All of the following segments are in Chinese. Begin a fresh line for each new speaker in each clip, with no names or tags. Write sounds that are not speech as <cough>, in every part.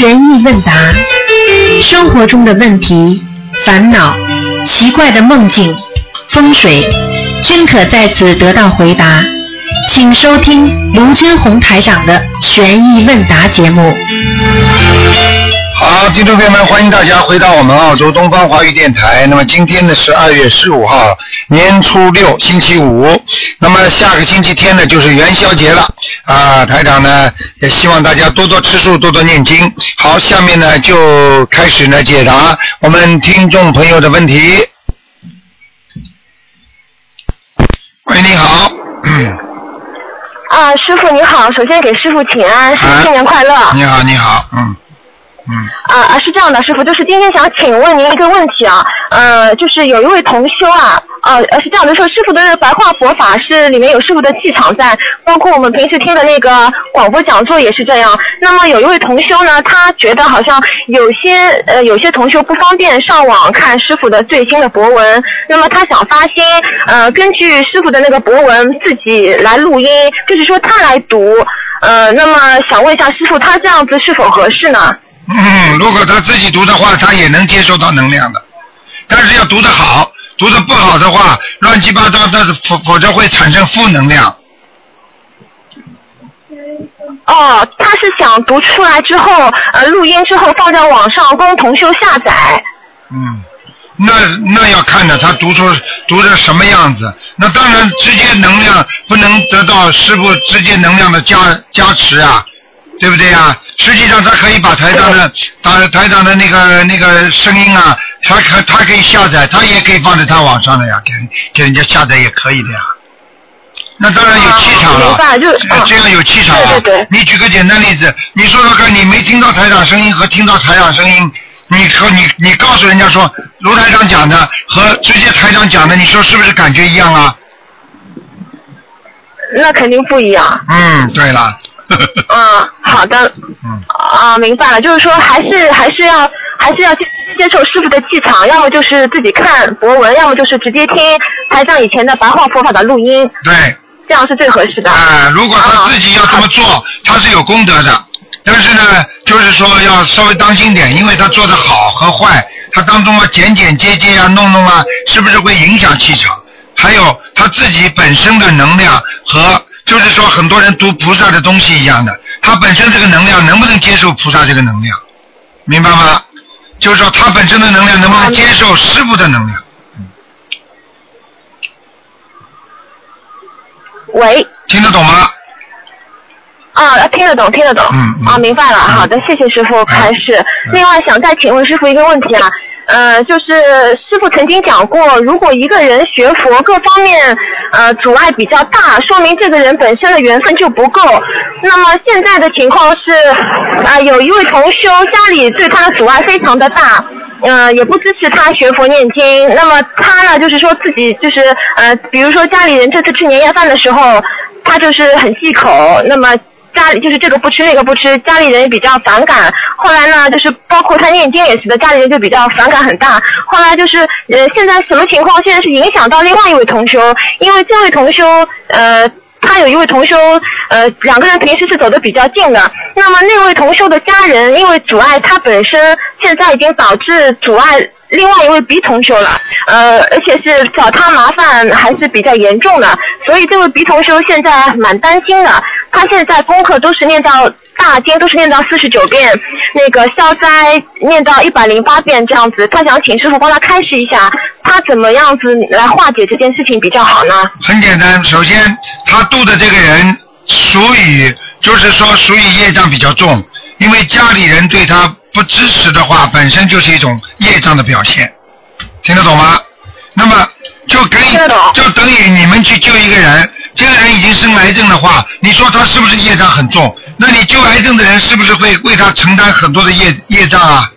疑问答，生活中的问题、烦恼、奇怪的梦境、风水，均可在此得到回答。请收听卢军红台长的悬疑问答节目。
好，听众朋友们，欢迎大家回到我们澳洲东方华语电台。那么今天呢是二月十五号，年初六，星期五。那么下个星期天呢就是元宵节了啊！台长呢也希望大家多多吃素，多多念经。好，下面呢就开始呢解答我们听众朋友的问题。喂，你好。
啊，师傅你好，首先给师傅请安，新年快乐。
你好，你好，嗯嗯。
啊啊，是这样的，师傅，就是今天想请问您一个问题啊，呃，就是有一位同修啊，啊，呃，是这样的说，师傅的白话佛法是里面有师傅的气场在，包括我们平时听的那个广播讲座也是这样。那么有一位同修呢，他觉得好像有些呃有些同修不方便上网看师傅的最新的博文，那么他想发心呃根据师傅的那个博文自己来录音，就是说他来读，呃，那么想问一下师傅，他这样子是否合适呢？
嗯，如果他自己读的话，他也能接收到能量的，但是要读得好，读得不好的话，乱七八糟的，否否则会产生负能量。
哦，他是想读出来之后，呃，录音之后放在网上供同修下载。
嗯，那那要看的，他读出读的什么样子。那当然，直接能量不能得到师傅直接能量的加加持啊，对不对呀？实际上，他可以把台长的 <laughs> 打台长的那个那个声音啊，他可他可以下载，他也可以放在他网上的呀，给给人家下载也可以的呀。那当然有气场了，这这样有气场了。
对对对
你举个简单例子，你说说看，你没听到台长声音和听到台长声音，你和你你告诉人家说卢台长讲的和直接台长讲的，你说是不是感觉一样啊？
那肯定不一样。
嗯，对了。<laughs>
嗯，好的。
嗯。
啊，明白了，就是说还是还是要还是要接接受师傅的气场，要么就是自己看博文，要么就是直接听台上以前的白话佛法的录音，
对。
这样是最合适的。
啊，如果他自己要这么做，他是有功德的。但是呢，就是说要稍微当心点，因为他做的好和坏，他当中啊剪剪接接啊弄弄啊，是不是会影响气场？还有他自己本身的能量和，就是说很多人读菩萨的东西一样的，他本身这个能量能不能接受菩萨这个能量？明白吗？就是说他本身的能量能不能接受师傅的能量？
喂。
听得懂吗？
啊，听得懂，听得懂。
嗯嗯
啊，明白了。好的，谢谢师傅开示。另外，想再请问师傅一个问题啊，呃，就是师傅曾经讲过，如果一个人学佛各方面呃阻碍比较大，说明这个人本身的缘分就不够。那么现在的情况是，啊、有一位同修家里对他的阻碍非常的大。呃，也不支持他学佛念经。那么他呢，就是说自己就是呃，比如说家里人这次吃年夜饭的时候，他就是很忌口。那么家里就是这个不吃那个不吃，家里人也比较反感。后来呢，就是包括他念经也是的，家里人就比较反感很大。后来就是呃，现在什么情况？现在是影响到另外一位同修，因为这位同修呃。他有一位同修，呃，两个人平时是走得比较近的。那么那位同修的家人因为阻碍他本身，现在已经导致阻碍另外一位 B 同修了，呃，而且是找他麻烦还是比较严重的，所以这位 B 同修现在蛮担心的。他现在功课都是念到大经都是念到四十九遍，那个消灾念到一百零八遍这样子。他想请师傅帮他开示一下，他怎么样子来化解这件事情比较好呢？
很简单，首先他度的这个人属于，就是说属于业障比较重，因为家里人对他不支持的话，本身就是一种业障的表现，听得懂吗？那么就等于就等于你们去救一个人，这个人已经生癌症的话，你说他是不是业障很重？那你救癌症的人是不是会为他承担很多的业业障啊？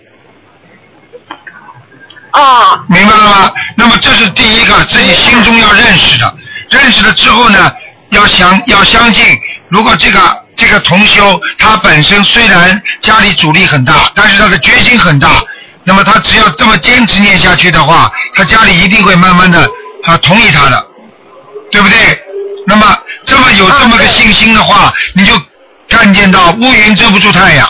啊。
明白了吗？那么这是第一个，自己心中要认识的。认识了之后呢，要相要相信，如果这个这个同修他本身虽然家里阻力很大，但是他的决心很大，那么他只要这么坚持念下去的话，他家里一定会慢慢的啊同意他的，对不对？那么这么有这么个信心的话，你就看见到乌云遮不住太阳。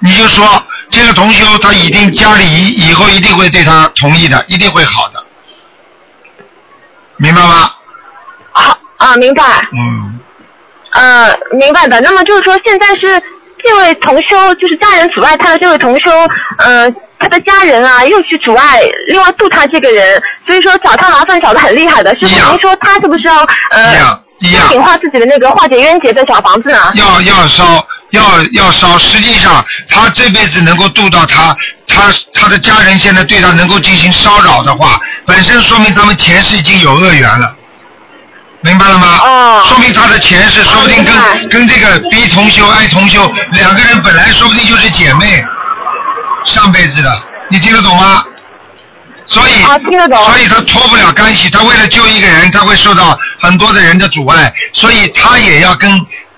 你就说这个同修他一定家里以以后一定会对他同意的，一定会好的，明白吗？
好啊，明白。
嗯，
呃，明白的。那么就是说，现在是这位同修，就是家人阻碍他的这位同修，呃，他的家人啊，又去阻碍另外度他这个人，所以说找他麻烦找的很厉害的。师
一样
傅，您说他是不是要
一
呃
样一样
净化自己的那个化解冤结的小房子呢？
要要烧，要要烧。实际上，他这辈子能够度到他，他他的家人现在对他能够进行骚扰的话，本身说明咱们前世已经有恶缘了，明白了吗？
哦
说明他的前世说不定跟、跟这个 B 同修、I 同修两个人本来说不定就是姐妹，上辈子的，你听得懂吗？所以，
啊听得懂
所以他脱不了干系，他为了救一个人，他会受到很多的人的阻碍，所以他也要跟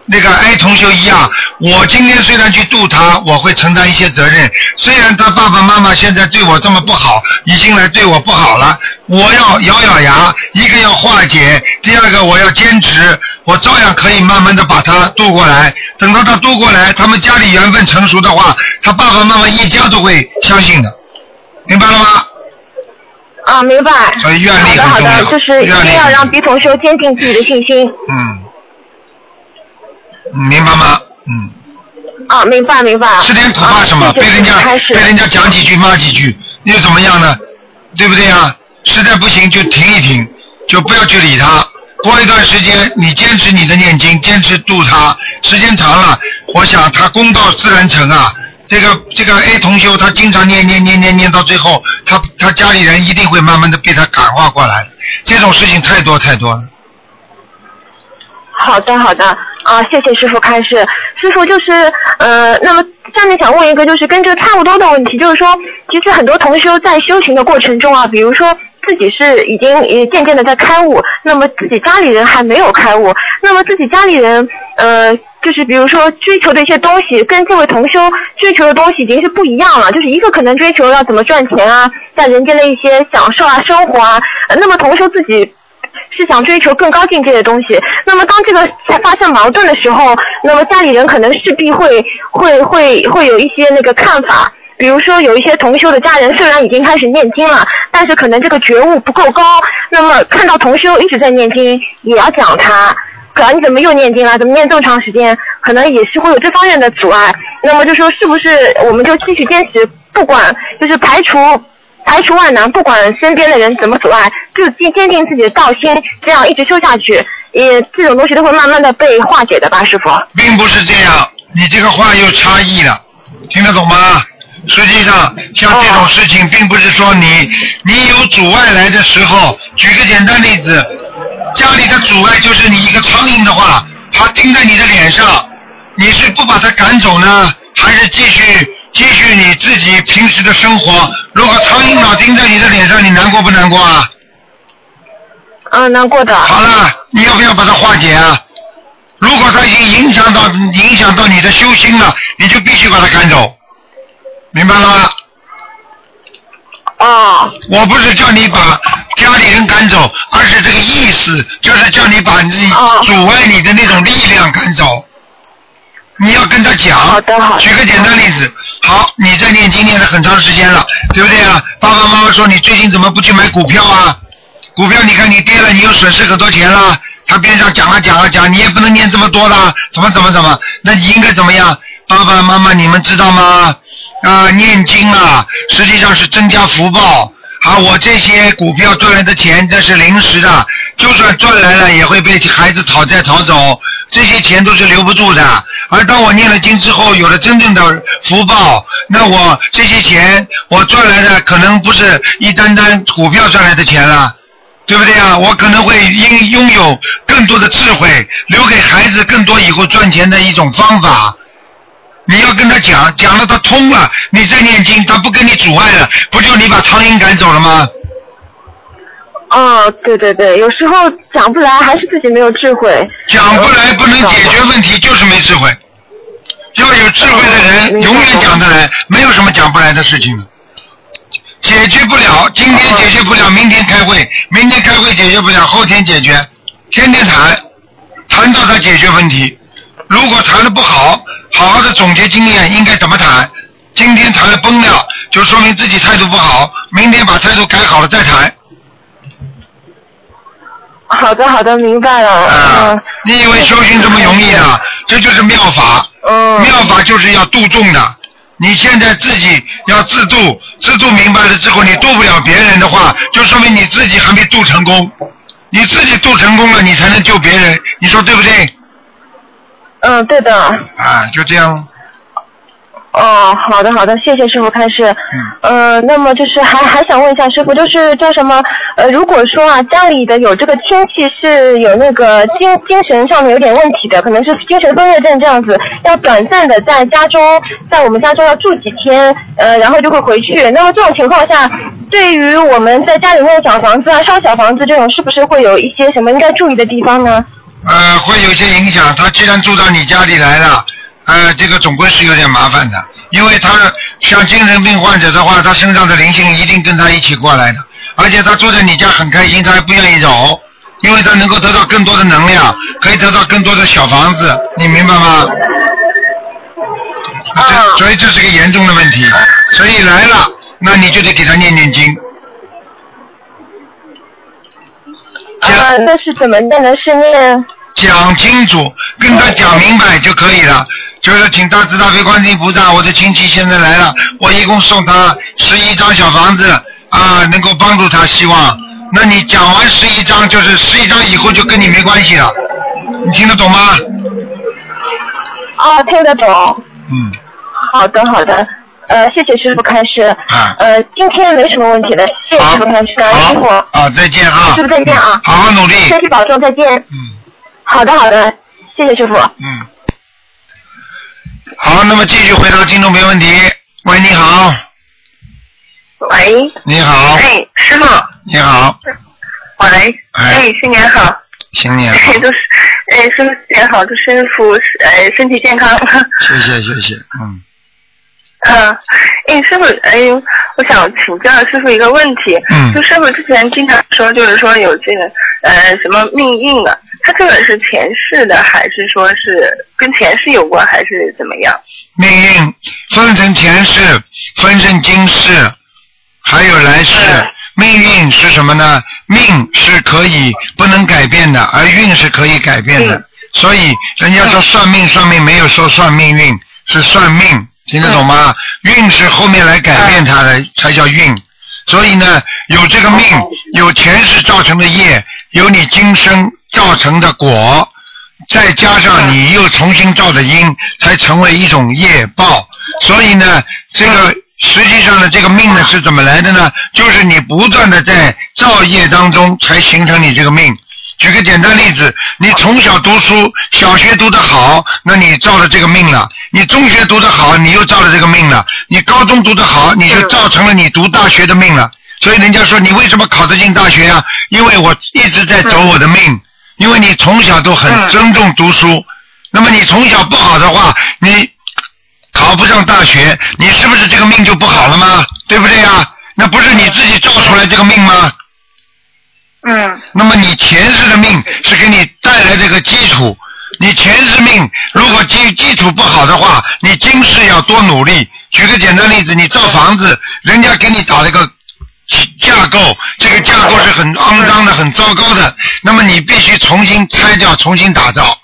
那个 A 同学一样。我今天虽然去渡他，我会承担一些责任。虽然他爸爸妈妈现在对我这么不好，已经来对我不好了，我要咬咬牙，一个要化解，第二个我要坚持，我照样可以慢慢的把他渡过来。等到他渡过来，他们家里缘分成熟的话，他爸爸妈妈一家都会相信的，明白了吗？
啊，明白。
所以愿力
好的好
很重要
的，就是一定要让 B 同学坚定自己的信心。
嗯，嗯明白吗？嗯，
啊，明白明白。
吃点苦怕什么？被人家被人家讲几句骂几句，又怎么样呢？对不对啊？实在不行就停一停，就不要去理他。过一段时间，你坚持你的念经，坚持度他，时间长了，我想他功到自然成啊。这个这个 A 同修，他经常念念念念念到最后，他他家里人一定会慢慢的被他感化过来。这种事情太多太多了。
好的，好的，啊，谢谢师傅开示。师傅就是，呃，那么下面想问一个，就是跟这差不多的问题，就是说，其实很多同修在修行的过程中啊，比如说自己是已经也渐渐的在开悟，那么自己家里人还没有开悟，那么自己家里人，呃，就是比如说追求的一些东西，跟这位同修追求的东西已经是不一样了，就是一个可能追求要怎么赚钱啊，在人间的一些享受啊、生活啊，那么同修自己。是想追求更高境界的东西。那么当这个发生矛盾的时候，那么家里人可能势必会会会会有一些那个看法。比如说，有一些同修的家人虽然已经开始念经了，但是可能这个觉悟不够高。那么看到同修一直在念经，也要讲他。可能你怎么又念经了？怎么念这么长时间？可能也是会有这方面的阻碍。那么就说是不是我们就继续坚持，不管就是排除排除万难，不管身边的人怎么阻碍，就坚坚定自己的道心，这样一直修下去，也这种东西都会慢慢的被化解的吧，师傅。
并不是这样，你这个话又差异了，听得懂吗？实际上，像这种事情，并不是说你你有阻碍来的时候，举个简单例子，家里的阻碍就是你一个苍蝇的话，它叮在你的脸上，你是不把它赶走呢，还是继续继续你自己平时的生活？如果苍蝇老叮在你的脸上，你难过不难过啊？
啊，难过的。
好了，你要不要把它化解啊？如果它已经影响到影响到你的修心了，你就必须把它赶走，明白了吗？
哦，
我不是叫你把家里人赶走，而是这个意思，就是叫你把你
哦
阻碍你的那种力量赶走。你要跟他讲，
好的好的
举个简单例子，好，你在念经念了很长时间了，对不对啊？爸爸妈妈说你最近怎么不去买股票啊？股票你看你跌了，你又损失很多钱了。他边上讲啊讲啊讲，你也不能念这么多啦，怎么怎么怎么？那你应该怎么样？爸爸妈妈，你们知道吗？啊，念经啊，实际上是增加福报。啊，我这些股票赚来的钱，这是临时的，就算赚来了，也会被孩子讨债讨走，这些钱都是留不住的。而当我念了经之后，有了真正的福报，那我这些钱我赚来的，可能不是一单单股票赚来的钱了。对不对啊？我可能会拥拥有更多的智慧，留给孩子更多以后赚钱的一种方法。你要跟他讲，讲了他通了，你再念经，他不跟你阻碍了，不就你把苍蝇赶走了吗？
哦，对对对，有时候讲不来，还是自己没有智慧。
讲不来不能解决问题，就是没智慧。要有智慧的人，永远讲得来，没有什么讲不来的事情的。解决不了，今天解决不了，明天开会，明天开会解决不了，后天解决，天天谈，谈到他解决问题。如果谈的不好，好好的总结经验，应该怎么谈？今天谈的崩了，就说明自己态度不好，明天把态度改好了再谈。
好的好的，明白了。
啊
嗯，
你以为修行这么容易啊？这就是妙法。
嗯。
妙法就是要度众的。你现在自己要自度，自度明白了之后，你度不了别人的话，就说明你自己还没度成功。你自己度成功了，你才能救别人。你说对不对？
嗯，对的。
啊，就这样。
哦，好的好的，谢谢师傅开示。
嗯。
呃，那么就是还还想问一下师傅，就是叫什么？呃，如果说啊，家里的有这个亲戚是有那个精精神上面有点问题的，可能是精神分裂症这样子，要短暂的在家中，在我们家中要住几天，呃，然后就会回去。那么这种情况下，对于我们在家里面小房子啊、烧小房子这种，是不是会有一些什么应该注意的地方呢？
呃，会有些影响。他既然住到你家里来了，呃，这个总归是有点麻烦的，因为他像精神病患者的话，他身上的灵性一定跟他一起过来的，而且他住在你家很开心，他还不愿意走，因为他能够得到更多的能量，可以得到更多的小房子，你明白吗？这所以这是个严重的问题，所以来了，那你就得给他念念经。
啊，那是怎么念呢？是念
讲清楚，跟他讲明白就可以了。就是请大慈大悲观世音菩萨，我的亲戚现在来了，我一共送他十一张小房子啊，能够帮助他，希望。那你讲完十一张，就是十一张以后就跟你没关系了，你听得懂吗？
啊，听得懂。
嗯。
好的，好的。呃，谢谢师傅开示。
啊。
呃，今天没什么问题的，谢谢师傅开示，感恩师傅。
啊，再见啊。
师傅再见啊。
好好努力。
身体保重，再见。
嗯。
好的，好的，谢谢师傅。
嗯。好，那么继续回答听众没问题。喂，你好。
喂。
你好。
哎，师傅。
你好。
喂。
哎
哎，新年好。
新年好。
哎，都是，哎，师傅新年好，祝师傅呃身体健康。
谢谢谢谢，嗯。
嗯，哎，师傅，哎，我想请教师傅一个问题。
嗯
就师傅之前经常说，就是说有这个呃什么命运啊，他这个是前世的，还是说是跟前世有关，还是怎么样？
命运分成前世，分成今世，还有来世。命运是什么呢？命是可以不能改变的，而运是可以改变的。所以人家说算命，算命没有说算命运，是算命，听得懂吗？运是后面来改变它的，才叫运。所以呢，有这个命，有前世造成的业，有你今生造成的果，再加上你又重新造的因，才成为一种业报。所以呢，这个实际上呢，这个命呢是怎么来的呢？就是你不断的在造业当中才形成你这个命。举个简单例子，你从小读书，小学读得好，那你造了这个命了；你中学读得好，你又造了这个命了；你高中读得好，你就造成了你读大学的命了。所以人家说你为什么考得进大学啊？因为我一直在走我的命，因为你从小都很尊重读书。那么你从小不好的话，你考不上大学，你是不是这个命就不好了吗？对不对呀？那不是你自己造出来这个命吗？
嗯。
那么你前世的命是给你带来这个基础，你前世命如果基基础不好的话，你今世要多努力。举个简单例子，你造房子，人家给你打了个架构，这个架构是很肮脏的、很糟糕的，那么你必须重新拆掉、重新打造。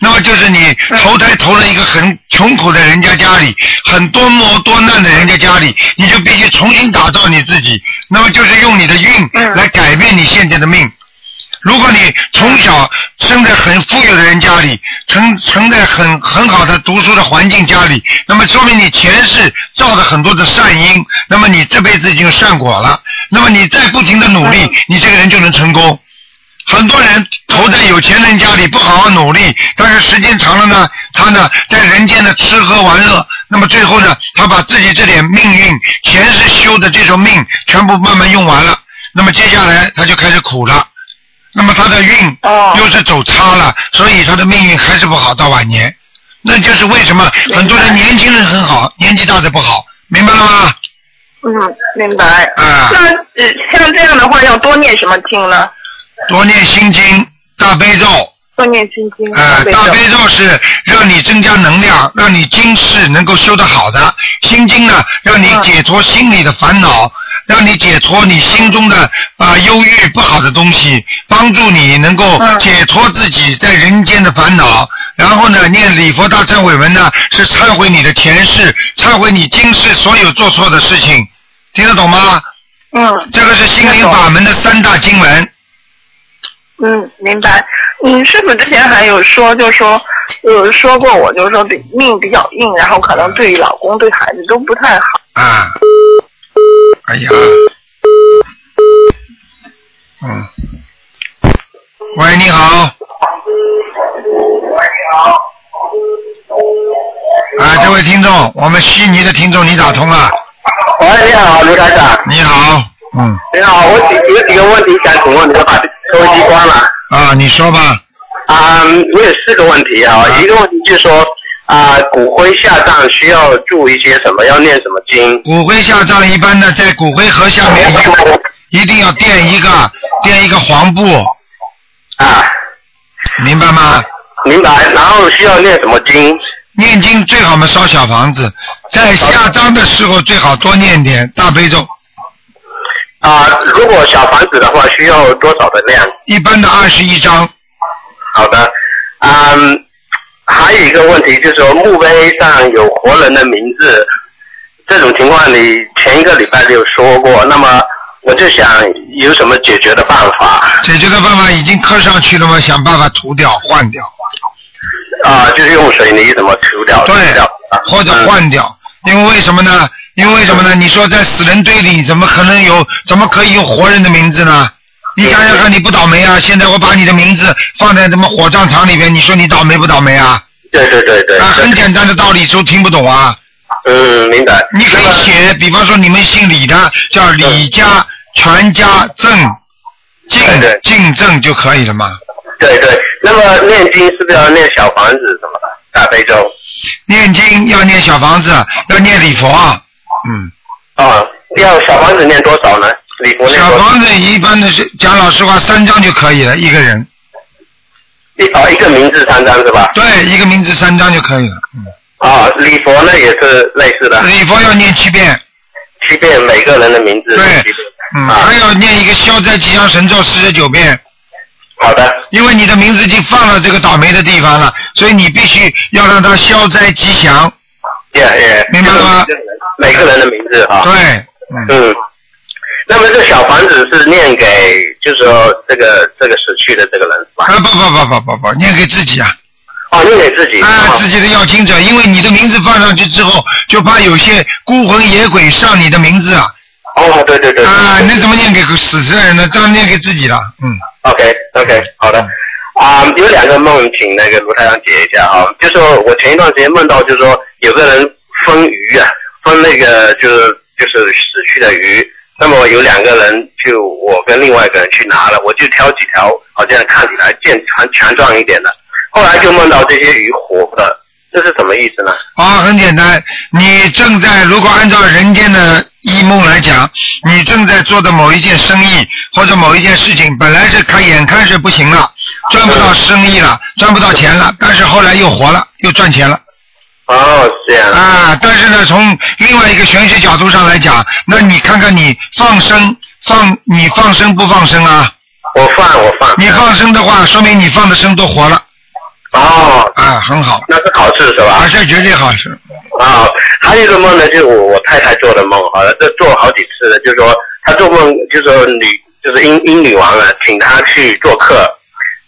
那么就是你投胎投了一个很穷苦的人家家里，很多磨多难的人家家里，你就必须重新打造你自己。那么就是用你的运来改变你现在的命。如果你从小生在很富有的人家里，成成在很很好的读书的环境家里，那么说明你前世造了很多的善因，那么你这辈子已经有善果了。那么你再不停的努力，你这个人就能成功。很多人投在有钱人家里不好好努力，但是时间长了呢，他呢在人间的吃喝玩乐，那么最后呢，他把自己这点命运前世修的这种命全部慢慢用完了，那么接下来他就开始苦了，那么他的运又是走差了，所以他的命运还是不好到晚年，那就是为什么很多人年轻人很好，年纪大的不好，明白了吗？
嗯，明白。
啊
那呃，像这样的话，要多念什么经呢？
多念心经、大悲咒，
多念心经。
呃，大
大
悲咒是让你增加能量，让你今世能够修得好的；心经呢，让你
嗯
解脱心里的烦恼，让你解脱你心中的啊、忧郁不好的东西，帮助你能够
嗯
解脱自己在人间的烦恼。然后呢，念礼佛大忏悔文呢，是忏悔你的前世，忏悔你今世所有做错的事情，听得懂吗？
嗯
这个是心灵法门的三大经文。
嗯，明白。嗯，师傅之前还有说，就说有说过我，就是说比命比较硬，然后可能对于老公对孩子都不太好。
啊，哎呀，嗯，喂，你好。啊，这位听众，我们悉尼的听众，你打通了。
喂，你好，刘台长。
你好，嗯，
你好，我几有几个问题想请问你，要把收音机关了。
啊，你说吧。
啊、我有四个问题啊。
啊
一个问题就是说，啊、骨灰下葬需要注一些什么？要念什么经？
骨灰下葬一般的在骨灰盒下面一一定要垫一个垫一个黄布，
啊，
明白吗？
明白。然后需要念什么经？
念经最好嘛烧小房子，在下葬的时候最好多念点大悲咒，
啊、如果小房子的话，需要多少的量？
一般的二十一张。
好的。嗯，还有一个问题就是说，墓碑上有活人的名字，这种情况你前一个礼拜就有说过，那么我就想有什么解决的办法
解决的办法已经刻上去了吗，想办法涂掉、换掉，
啊？就是用水泥怎么涂掉？
对或者
嗯
换掉。因为为什么呢？因为为什么呢？你说在死人堆里，怎么可能有？怎么可以用活人的名字呢？你想想看，你不倒霉啊！现在我把你的名字放在什么火葬场里边，你说你倒霉不倒霉啊？
对对对对。
啊，很简单的道理都听不懂啊！
嗯，明白。
你可以写，比方说你们姓李的叫李家全家正敬敬正就可以了嘛。
对对，那么念经是不是要念小房子什么的？大悲咒。
念经要念小房子，要念礼佛啊。嗯，
啊，要小房子念多少呢？
小房子一般的是讲老实话，三张就可以了，一个人。
一啊一个名字三张是吧？
对，一个名字三张就可以了。嗯，
啊，礼佛呢也是类似的，
礼佛要念七遍，
七遍每个人的名字
对。嗯，
啊
还要念一个消灾吉祥神咒四十九遍，
好的，
因为你的名字已经放了这个倒霉的地方了，所以你必须要让它消灾吉祥。
耶耶，
明白了吗？
每个人的名字啊。
对，嗯，
嗯，那么这小房子是念给，就是说这个这个死去的这个人是吧？
啊不不不不不不，念给自己啊。
哦，念给自己。
啊，
哦
自己的要经者，因为你的名字放上去之后，就怕有些孤魂野鬼上你的名字啊。
哦，对对对。
啊，
对
那怎么念给死的人呢？这样念给自己了，嗯。
OK OK，好的。啊、有两个梦，请那个卢太阳解一下哈。就说我前一段时间梦到，就是说有个人分鱼啊，分那个就是就是死去的鱼。那么有两个人，就我跟另外一个人去拿了，我就挑几条好像看起来健强强壮一点的。后来就梦到这些鱼活的，这是什么意思呢？
啊，很简单，你正在如果按照人间的一梦来讲，你正在做的某一件生意或者某一件事情，本来是看眼看是不行了，赚不到生意了，赚不到钱了，但是后来又活了，又赚钱了。
哦，是这样。
啊，但是呢，从另外一个玄学角度上来讲，那你看看你放生放你放生不放生啊？
我放我放。
你放生的话，说明你放的生都活了
哦，
啊，很好，
那是好事是吧？
啊，这绝对好事。
啊，还有一个梦呢，就是我我太太做的梦，好了这做好几次了，就是说她做梦，就是说女就是英英女王啊，请她去做客，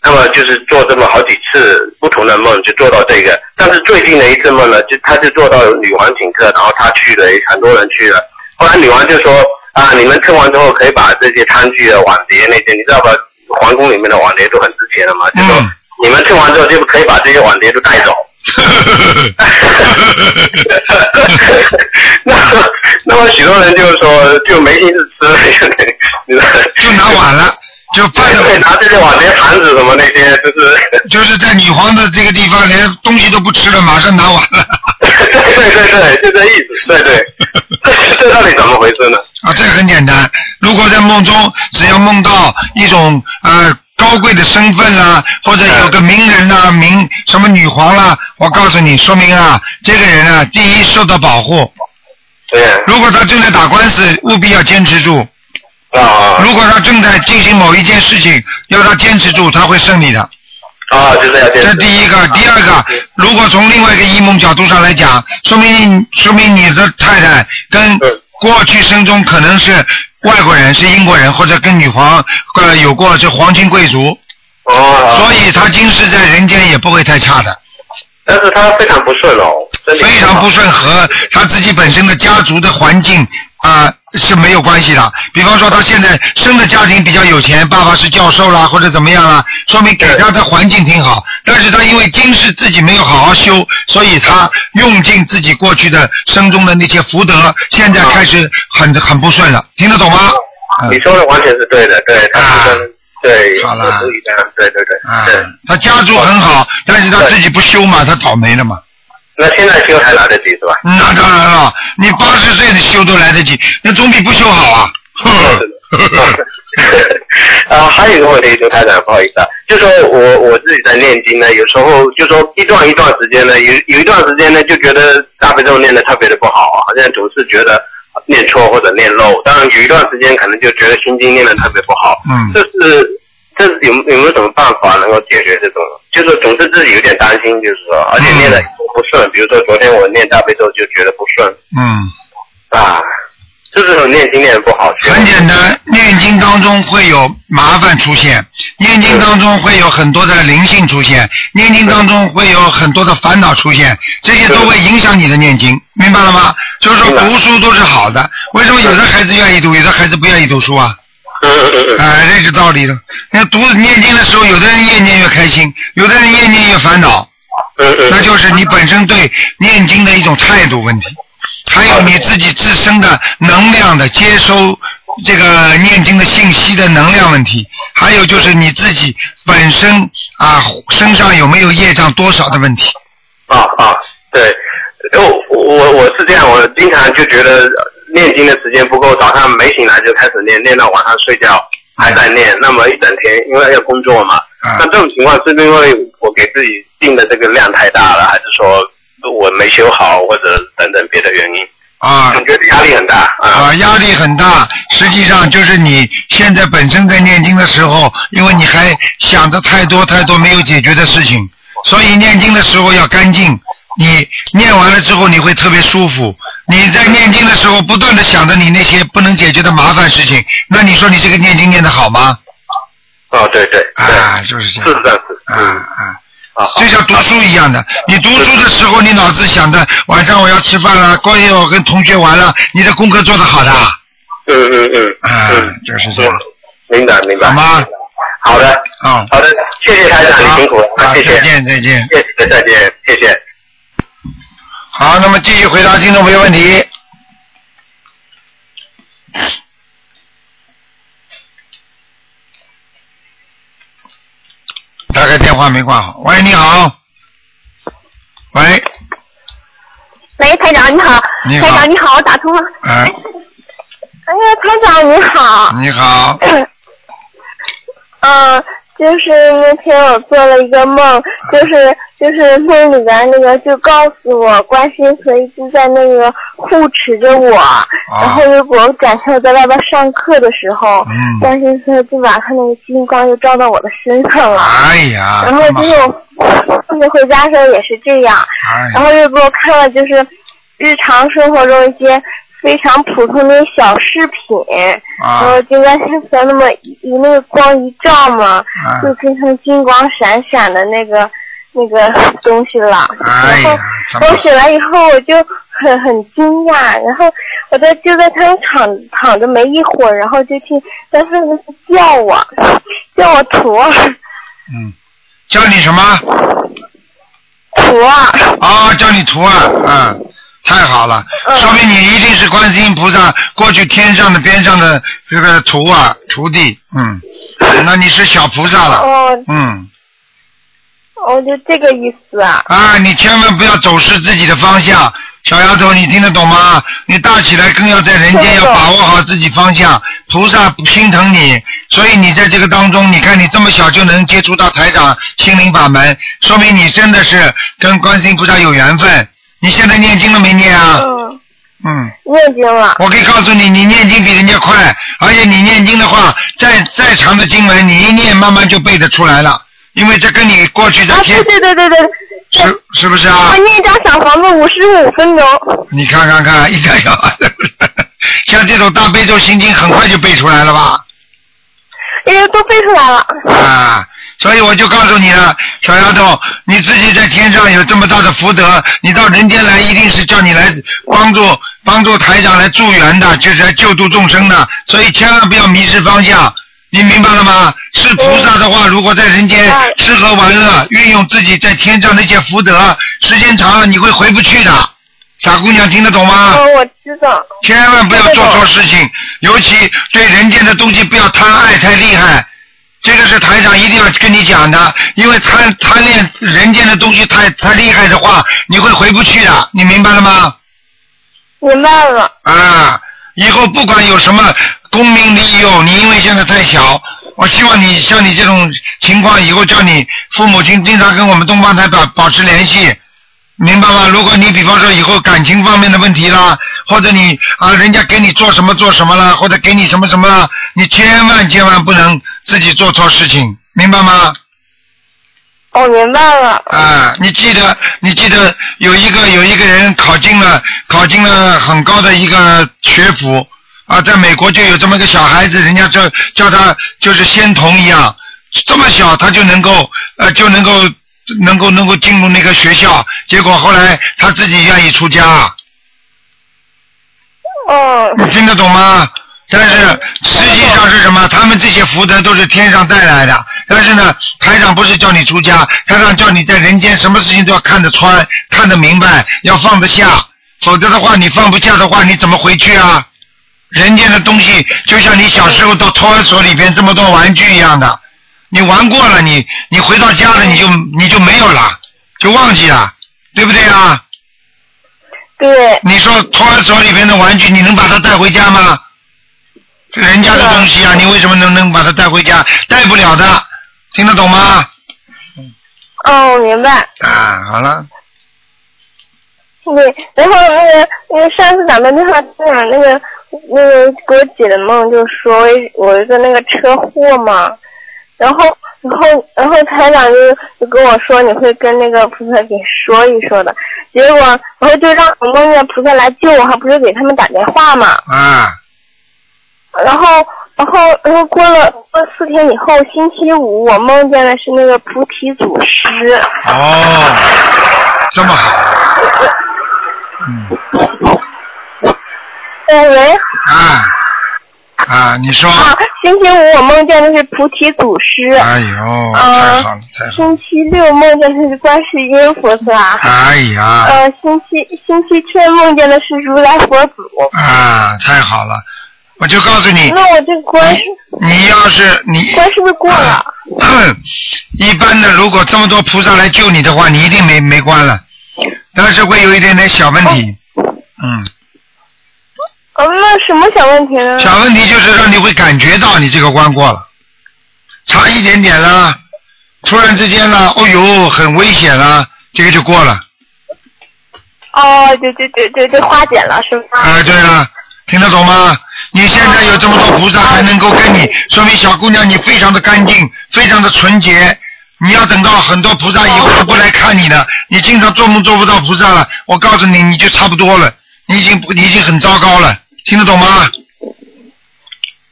那么就是做这么好几次不同的梦，就做到这个。但是最近的一次梦呢，就他就做到女王请客，然后他去了，很多人去了。后来女王就说啊，你们吃完之后可以把这些餐具啊、碗碟那些，你知道吧？皇宫里面的碗碟都很值钱的嘛，就说
嗯
你们吃完之后就可以把这些碗碟都带走。<laughs> 那么，那么许多人就是说，就没心思吃
就拿碗了，就饭
对，
的，
拿这些碗连、盘子什么那些，就是，<laughs> <laughs>
就是在女皇的这个地方，连东西都不吃了，马上拿碗了。
对对对对，就这意思，对对，这 <laughs> 这到底怎么回事呢？
啊，这个很简单。如果在梦中，只要梦到一种呃高高贵的身份啦，或者有个名人啦、名什么女皇啦，我告诉你，说明啊，这个人啊，第一受到保护。
对。
如果他正在打官司，务必要坚持住。
啊
如果他正在进行某一件事情，要他坚持住，他会胜利的。
啊，就这样。
这第一个，第二个，如果从另外一个阴谋角度上来讲，说明说明你的太太跟过去生中可能是外国人，是英国人，或者跟女皇呃有过这皇亲贵族，
哦。
所以他今世在人间也不会太差的。
但是他非常不顺哦，
非常不顺和他自己本身的家族的环境啊、是没有关系的。比方说他现在生的家庭比较有钱，爸爸是教授啦或者怎么样啦，说明给他的环境挺好。但是他因为今世自己没有好好修，所以他用尽自己过去的生中的那些福德，现在开始很很不顺了。听得懂吗？
你说的完全是对的，对，他是跟对，
好了
对对对，
啊
对。
他家族很好，但是他自己不修嘛，他倒霉了嘛。
那现在修还来得及是吧？
那当然了，你八十岁的修都来得及，那总比不修好啊。<laughs>
啊，还有一个问题，就太长，不好意思啊，就说我我自己在念经呢，有时候就说一段一段时间呢，有有一段时间呢，就觉得大悲咒念的特别的不好啊，好像总是觉得念错或者念漏，当然有一段时间可能就觉得心经念的特别不好，
嗯
这是这有有没有什么办法能够解决这种？就是总是自己有点担心，就是说，而且念的不顺，比如说昨天我念大悲咒就觉得不顺
嗯。
啊，就是说念经念的不好，
很简单，念经当中会有麻烦出现，念经当中会有很多的灵性出现，念经当中会有很多的烦恼出现，这些都会影响你的念经，明白了吗？就是说读书都是好的，为什么有的孩子愿意读，有的孩子不愿意读书啊？
嗯嗯嗯嗯。
哎，这是道理的。那读念经的时候，有的人越念越开心，有的人越念越烦恼，<laughs>
嗯嗯，
那就是你本身对念经的一种态度问题，还有你自己自身的能量的接收这个念经的信息的能量问题，还有就是你自己本身啊身上有没有业障多少的问题。
啊啊，对，我我我是这样，我经常就觉得念经的时间不够，早上没醒来就开始念，念到晚上睡觉还在念，那么一整天因为要工作嘛，
啊
那这种情况是因为我给自己定的这个量太大了，还是说我没修好，或者等等别的原因？
啊
感觉压力很大啊。
啊，压力很大。实际上就是你现在本身在念经的时候，因为你还想着太多太多没有解决的事情，所以念经的时候要干净。你念完了之后，你会特别舒服。你在念经的时候，不断的想着你那些不能解决的麻烦事情，那你说你这个念经念的好吗？
哦，对对对，
啊，就是这样。
是这样子，
啊
嗯，
啊。
啊，
就像读书一样的，你读书的时候，你脑子想着晚上我要吃饭了，过一会儿跟同学玩了，你的功课做得好的。
嗯嗯嗯，
啊
嗯，
就是这样。
明白明白，
好吗？
好的，
嗯、
好的，谢谢台长，你辛苦了，谢谢，
再见，再见。
谢谢，再见，谢谢。
好，那么继续回答听众朋友问题。大概电话没挂好。喂，你好。喂，
喂，台长你好，
你好
台长你好，我打通了。
哎，
哎呀，台长你好。
你好，
嗯，就是那天我做了一个梦，就是就是梦里边那个就告诉我，观世音菩萨一直在那个护持着我，然后如果我展现我在外边上课的时候，
嗯。
观世音菩萨就把他那个金光就照到我的身上了。
哎呀，
然后就是
好，
我回家的时候也是这样，
哎
然后又给我看了就是日常生活中一些非常普通的小饰品，然
啊
后就在现在那么一一那个光一照嘛，
啊。
就变成金光闪闪的那个那个东西了。
哎
然后我醒来以后我就很很惊讶，然后我在就在床上躺躺着没一会儿，然后就听在上面叫我叫我徒儿
嗯，叫你什么？
徒儿。
啊，叫你徒儿，嗯，太好了，
嗯
说明你一定是观世音菩萨过去天上的边上的这个徒啊徒弟，嗯，那你是小菩萨了，
哦，
嗯，
哦，就这个意思啊。
啊，你千万不要走失自己的方向，小丫头，你听得懂吗？你大起来更要在人间要把握好自己方向，菩萨心疼你，所以你在这个当中，你看你这么小就能接触到台长心灵法门，说明你真的是跟观世音菩萨有缘分。你现在念经了没念啊？
嗯，
嗯。
念经了。
我可以告诉你，你念经比人家快，而且你念经的话，再再长的经文，你一念慢慢就背得出来了，因为这跟你过去的
啊，
天
对对对对对，
是是不是啊
我？念一张小房子五十五分钟。
你看看看，一点小，<laughs> 像这种大悲咒心经很快就背出来了吧？
因为都背出来了。
啊，所以我就告诉你了，小丫头，你自己在天上有这么大的福德，你到人间来一定是叫你来帮助帮助台长来助缘的，就是来救度众生的，所以千万不要迷失方向。你明白了吗？是菩萨的话，如果在人间
嗯
吃喝玩乐，运用自己在天上那些福德，时间长了你会回不去的。傻姑娘听得懂吗？
哦，我知道。
千万不要做错事情，尤其对人间的东西不要贪爱太厉害。这个是台长一定要跟你讲的，因为贪贪恋人间的东西太太厉害的话，你会回不去的，你明白了吗？
明白了。
啊，以后不管有什么功名利诱，你因为现在太小，我希望你像你这种情况，以后叫你父母亲经常跟我们东方台保保持联系，明白吗？如果你比方说以后感情方面的问题啦，或者你啊人家给你做什么做什么啦，或者给你什么什么啦，你千万千万不能自己做错事情，明白吗？
我明白了。
啊，你记得，你记得有一个有一个人考进了考进了很高的一个学府啊，在美国就有这么个小孩子，人家叫叫他就是仙童一样，这么小他就能够呃就能够能够能够进入那个学校，结果后来他自己愿意出家，
哦。
你听得懂吗？但是实际上是什么？他们这些福德都是天上带来的。但是呢，台长不是叫你出家，台长叫你在人间什么事情都要看得穿、看得明白，要放得下。否则的话，你放不下的话，你怎么回去啊？人间的东西就像你小时候到托儿所里边这么多玩具一样的，你玩过了，你你回到家了，你就你就没有了，就忘记了，对不对啊？
对。
你说托儿所里边的玩具，你能把它带回家吗？人家的东西啊，你为什么能能把它带回家？带不了的，听得懂吗？
哦，我明白。
啊，好了，
对，然后那个那个上次打的电话讲那个那个给我解的梦，就说我有一个那个车祸嘛，然后然后然后台长就就跟我说你会跟那个菩萨给说一说的，结果然后就让我梦见菩萨来救我，还不是给他们打电话嘛，
啊，
然后然后然后过了过了四天以后，星期五我梦见的是那个菩提祖师，
哦，这么好，<laughs> 嗯，
呃喂。
啊啊，你说，
啊，星期五我梦见的是菩提祖师。
哎呦，太
呃
好了，太好了，
星期六梦见的是观世音菩萨。
哎呀，
呃，星期星期天梦见的是如来佛祖。
啊，太好了，我就告诉你，
那我这关是
你要是你
关是不是过了？
一般的，如果这么多菩萨来救你的话，你一定没没关了，但是会有一点点小问题，嗯，
呃，那什么小问题呢？
小问题就是让你会感觉到你这个关过了，差一点点了，突然之间了，哦呦，很危险了，这个就过了。
哦，就就就就就，化解了是吧？
啊，对了，听得懂吗？你现在有这么多菩萨还能够跟你，说明小姑娘你非常的干净，非常的纯洁。你要等到很多菩萨以后都不来看你了，你经常做梦做不到菩萨了，我告诉你，你就差不多了，你已经不，你已经很糟糕了，听得懂吗？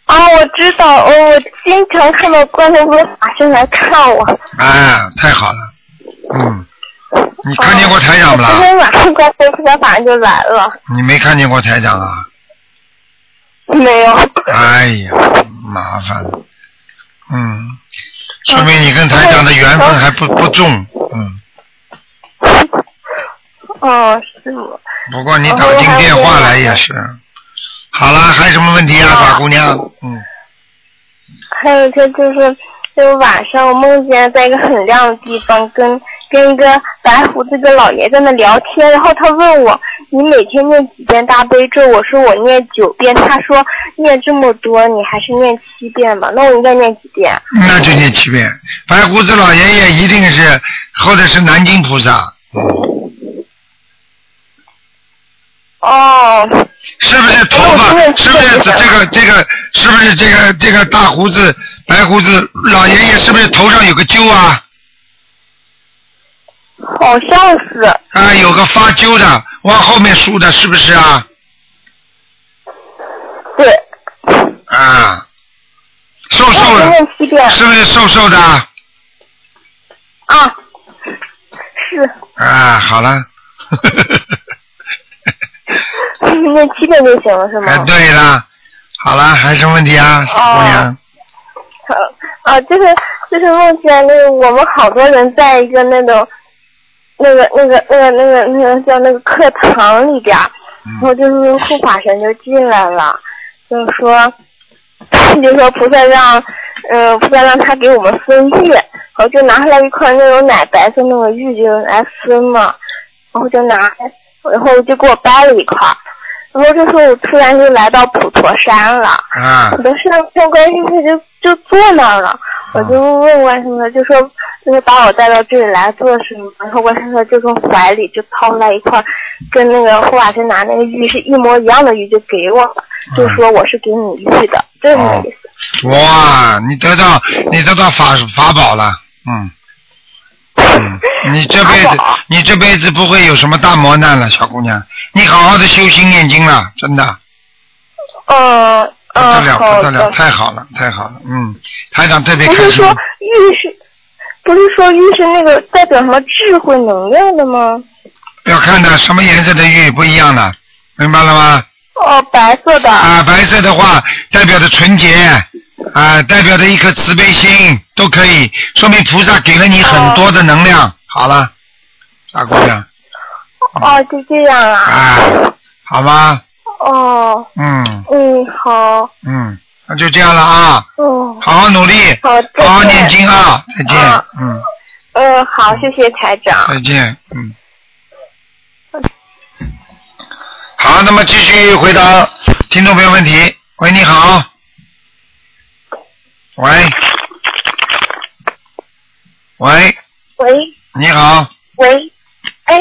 啊，我知道，哦，我经常看到观世音菩萨法身来看我。
哎，太好了，嗯，你看见过台长不啦
今？天晚上观世音菩萨法身就来了，
你没看见过台长啊？
没有。
哎呀，麻烦了，嗯，说明你跟台长的缘分还不不重，嗯。
哦，是吗？
不过你打进电话来也是。好了，还有什么问题啊，傻姑娘？嗯，
还有一个就是，就是晚上我梦见在一个很亮的地方跟跟一个白胡子的老爷在那聊天，然后他问我你每天念几遍大悲咒？我说我念九遍，他说念这么多你还是念七遍吧。那我应该念几遍？
那就念七遍。白胡子老爷爷一定是，或者是南京菩萨，
哦，
是不是头发？是不是这个这个？是不是这个这个大胡子白胡子老爷爷？是不是头上有个揪啊？
好像是。
啊，有个发揪的，往后面梳的，是不是啊？
对。
啊，瘦瘦的，是不是瘦瘦的？
啊，是。
啊，好了。
念七遍就行了，是吗？
哎，对了，好了，还有什么问题啊，小姑娘？
好 <laughs> 啊，就是就是梦见那个我们好多人在一个那种那个那个那个那个那个叫那个课堂里边，然后就是护法神就进来了，就是说就说菩萨让嗯菩萨让他给我们分玉，然后就拿出来一块那种奶白色那种玉就来分嘛，然后就拿然后就给我掰了一块。然后这时候我突然就来到普陀山了，我的上上观音他就就坐那儿了，我就问观世音，就说就是把我带到这里来做什么？然后观世音就从怀里就掏出来一块跟那个护法神拿那个玉是一模一样的玉就给我了，就说我是给你玉的，这么意
思。哇，你得到你得到法法宝了，嗯。嗯，你这辈子你这辈子不会有什么大磨难了，小姑娘，你好好的修心念经了，真的。
嗯
不得了，
嗯
不得了，太好了，太好了，嗯，台长特别开心
不是说。玉是，不是说玉是那个代表什么智慧能量的吗？
要看的什么颜色的玉不一样的，明白了吗？
哦，白色的。
啊，白色的话代表着纯洁，啊，代表着一颗慈悲心，都可以，说明菩萨给了你很多的能量。好了，大姑娘，
哦，就这样啊。
啊，好吗？
哦。
嗯
嗯，好。
嗯，那就这样了啊，
哦。
好好努力，
好，再见
好好念经啊，再见，
啊
嗯，
嗯，好，谢谢台长。
再见，嗯。好，那么继续回答听众朋友问题。喂，你好。喂。喂，
喂
你好。
喂，哎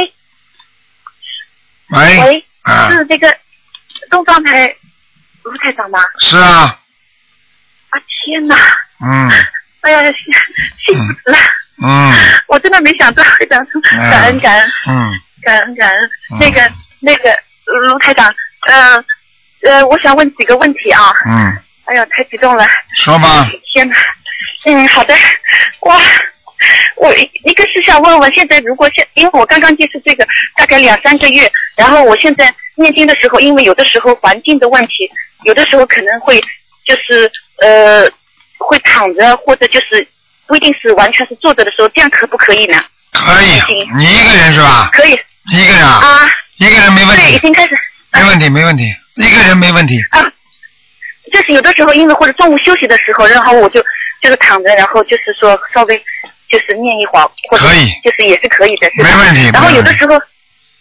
喂。
喂，
啊，
是这个东方台卢台长吗？
是啊，
啊天哪！
嗯
哎呀，幸幸福死了！
嗯
我真的没想到会讲出
嗯
感恩感恩
嗯
感恩感恩。
嗯
那个那个卢台长，呃呃，我想问几个问题啊。
嗯，
哎呀，太激动了！
说吧。
天哪！嗯，好的。哇，我一个是想问问，现在如果现，因为我刚刚接触这个大概两三个月，然后我现在念经的时候，因为有的时候环境的问题，有的时候可能会就是呃会躺着，或者就是不一定是完全是坐着的时候，这样可不可以呢？
可以，你一个人是吧？
可以。
一个人啊？
啊。
一个人没问题
对，已，经开始。
没问题，没问题，一个人没问题。
啊，就是有的时候，因为或者中午休息的时候，然后我就就是躺着，然后就是说稍微就是念一会儿，或者
可以
就是也是可以的，是吧？
没问题
然后有的时候，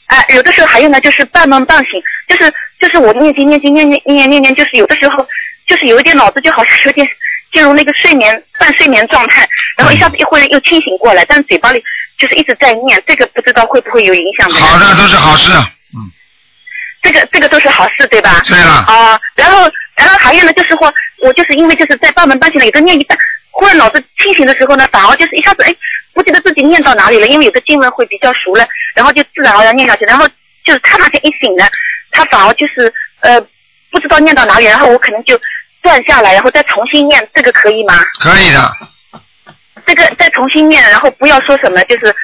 啊、有的时候还有呢，就是半梦半醒，就是就是我念经念经念念念念念，就是有的时候就是有一点脑子就好像有点进入那个睡眠半睡眠状态，然后一下子一会儿又清醒过来，但是嘴巴里就是一直在念，这个不知道会不会有影响的？
好的，都是好事。
嗯这个这个都是好事，对吧？
对了
啊，然后然后还有呢，就是说我就是因为就是在半门半醒了，有的念一半，忽然脑子清醒的时候呢，反而就是一下子哎，不记得自己念到哪里了，因为有个经文会比较熟了，然后就自然而然念下去，然后就是他那天一醒呢，他反而就是呃不知道念到哪里，然后我可能就断下来，然后再重新念，这个可以吗？
可以的，
这个再重新念，然后不要说什么，就是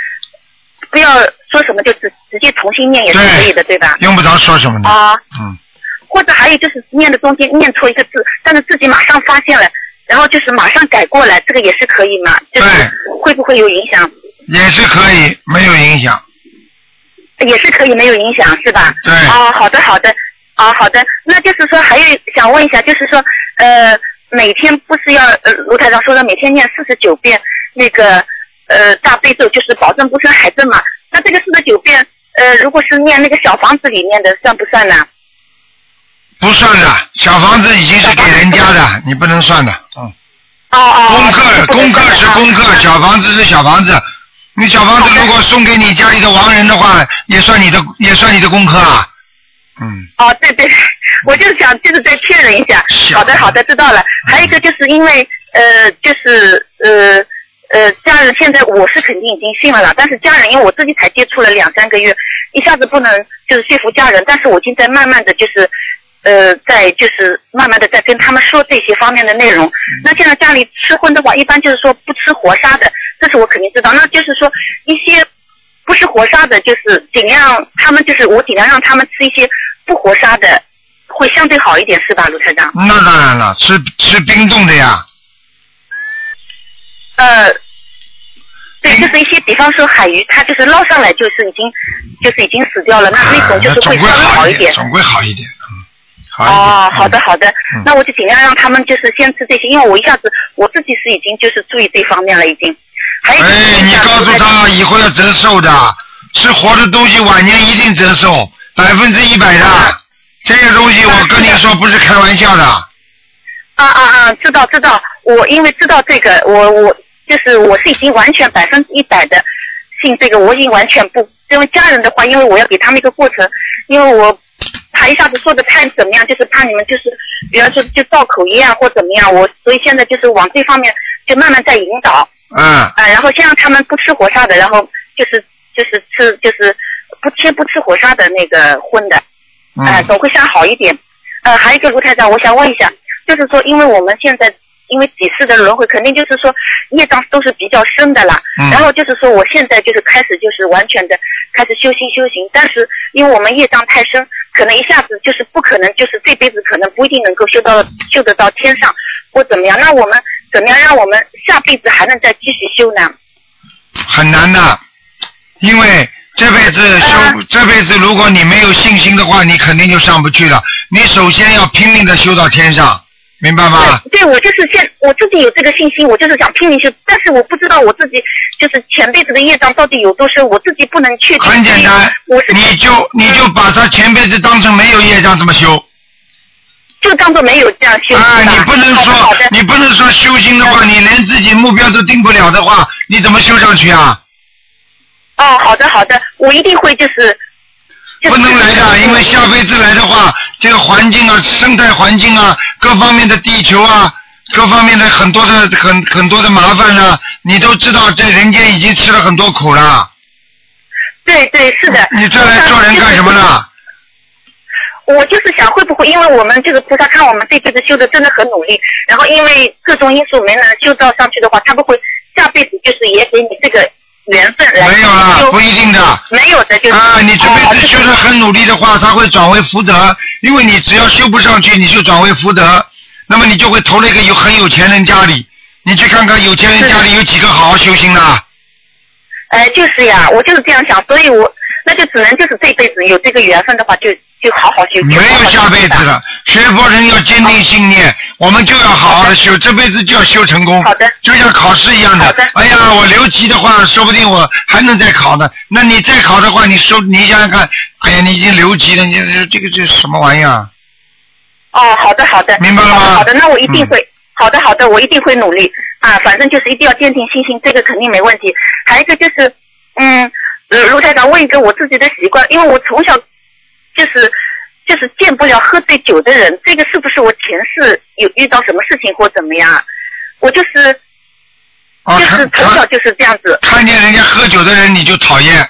不要说什么，就直直接重新念也是可以的，对吧？
用不着说什么的。
啊。
嗯。
或者还有就是念的中间念错一个字，但是自己马上发现了，然后就是马上改过来，这个也是可以吗？就是会不会有影响？
也是可以，没有影响。
也是可以没有影响，是吧？
对
哦，好的好的，哦好的，那就是说还有想问一下，就是说呃每天不是要呃卢台长说的每天念四十九遍那个呃大悲咒，就是保证不生癌症嘛。那这个四十九遍，呃，如果是念那个小房子里面的，算不算呢？
不算的，小房子已经是给人家的，你不能算的，嗯。
哦哦。
功课
哦
功课是功课，小房子是小房子。你小房子如果送给你家里的亡人的话，也算你的也算你的功课啊。嗯。
哦，对对，我就是想就是再确认一下。好的好的，知道了。还有一个就是因为呃就是呃呃家人现在我是肯定已经信了啦，但是家人因为我自己才接触了两三个月，一下子不能就是说服家人，但是我已经在慢慢的就是。呃，在就是慢慢的在跟他们说这些方面的内容。那现在家里吃荤的话，一般就是说不吃活杀的，这是我肯定知道。那就是说一些不是活杀的，就是尽量他们就是我尽量让他们吃一些不活杀的，会相对好一点，是吧，卢台长？
那当然了，吃吃冰冻的呀。
呃，对，就是一些，比方说海鱼，它就是捞上来就是已经就是已经死掉了，那那种就是会稍微好一点。
总归好一点，嗯，好。
哦，好的好的，
嗯
那我就尽量让他们就是先吃这些，因为我一下子我自己是已经就是注意这方面了，已经。还有
哎，你告诉他以后要折寿的，吃活的东西晚年一定折寿，百分之一百的。这个东西我跟你说不是开玩笑的。
啊啊啊！知道知道，我因为知道这个，我我就是我是已经完全百分之一百的信这个，我已经完全不因为家人的话，因为我要给他们一个过程，因为我怕一下子说的太怎么样，就是怕你们就是比方说就造口业啊或怎么样，我所以现在就是往这方面就慢慢在引导。
嗯，
啊，然后先让他们不吃活杀的，然后就是就是吃就是不先不吃活杀的那个荤的，啊，
嗯，
总会相好一点。呃，还有一个卢台长，我想问一下，就是说，因为我们现在因为几世的轮回，肯定就是说业障都是比较深的啦。
嗯
然后就是说，我现在就是开始就是完全的开始修心修行，但是因为我们业障太深，可能一下子就是不可能，就是这辈子可能不一定能够修到修得到天上或怎么样。那我们怎么样让我们下辈子还能再继续修呢？
很难的，因为这辈子修，
嗯
这辈子如果你没有信心的话，你肯定就上不去了。你首先要拼命的修到天上，明白吗？
对，对我就是现我自己有这个信心，我就是想拼命修，但是我不知道我自己就是前辈子的业障到底有多深，我自己不能确定。
很简单
我是，
你就你就把他前辈子当成没有业障这么修。
就当做没有这样修。
啊，你不能说你不能说修心的话，你连自己目标都定不了的话，你怎么修上去啊？
哦，好的好的，我一定会就是。就 <laughs> 是
不能来的，<laughs> 因为下辈子来的话，这个环境啊、生态环境啊、各方面的地球啊、各方面的很多的很很多的麻烦呢、你都知道，在人间已经吃了很多苦了。
对对是的。
你再来做人干什么呢？
我就是想，会不会因为我们这个菩萨看我们这辈子修的真的很努力，然后因为各种因素没能修到上去的话，他不会下辈子就是也给你这个缘分来
没有了，不一定的。
没有的，就是
啊，你这辈
哦
子修的很努力的话，他会转为福德，因为你只要修不上去，你就转为福德，那么你就会投了一个有很有钱人家里。你去看看有钱人家里有几个好好修行的？
哎，就是呀，我就是这样想，所以我那就只能就是这辈子有这个缘分的话，就就好好修。
没有下辈子了。学佛人要坚定信念，我们就要好好的修，这辈子就要修成功。
好的。
就像考试一样的。
好的
哎呀，我留级的话，说不定我还能再考呢。那你再考的话，你说你想想看，哎呀，你已经留级了，你这这个这什么玩意儿？
哦，好的好的，
明白了吗
好的那我一定
嗯
会。好的，好的，我一定会努力啊！反正就是一定要坚定信心，这个肯定没问题。还有一个就是，嗯，呃卢台长问一个我自己的习惯，因为我从小就是就是见不了喝醉酒的人，这个是不是我前世有遇到什么事情或怎么样啊？我就是
啊，
就是从小就是这样子，
看见人家喝酒的人你就讨厌，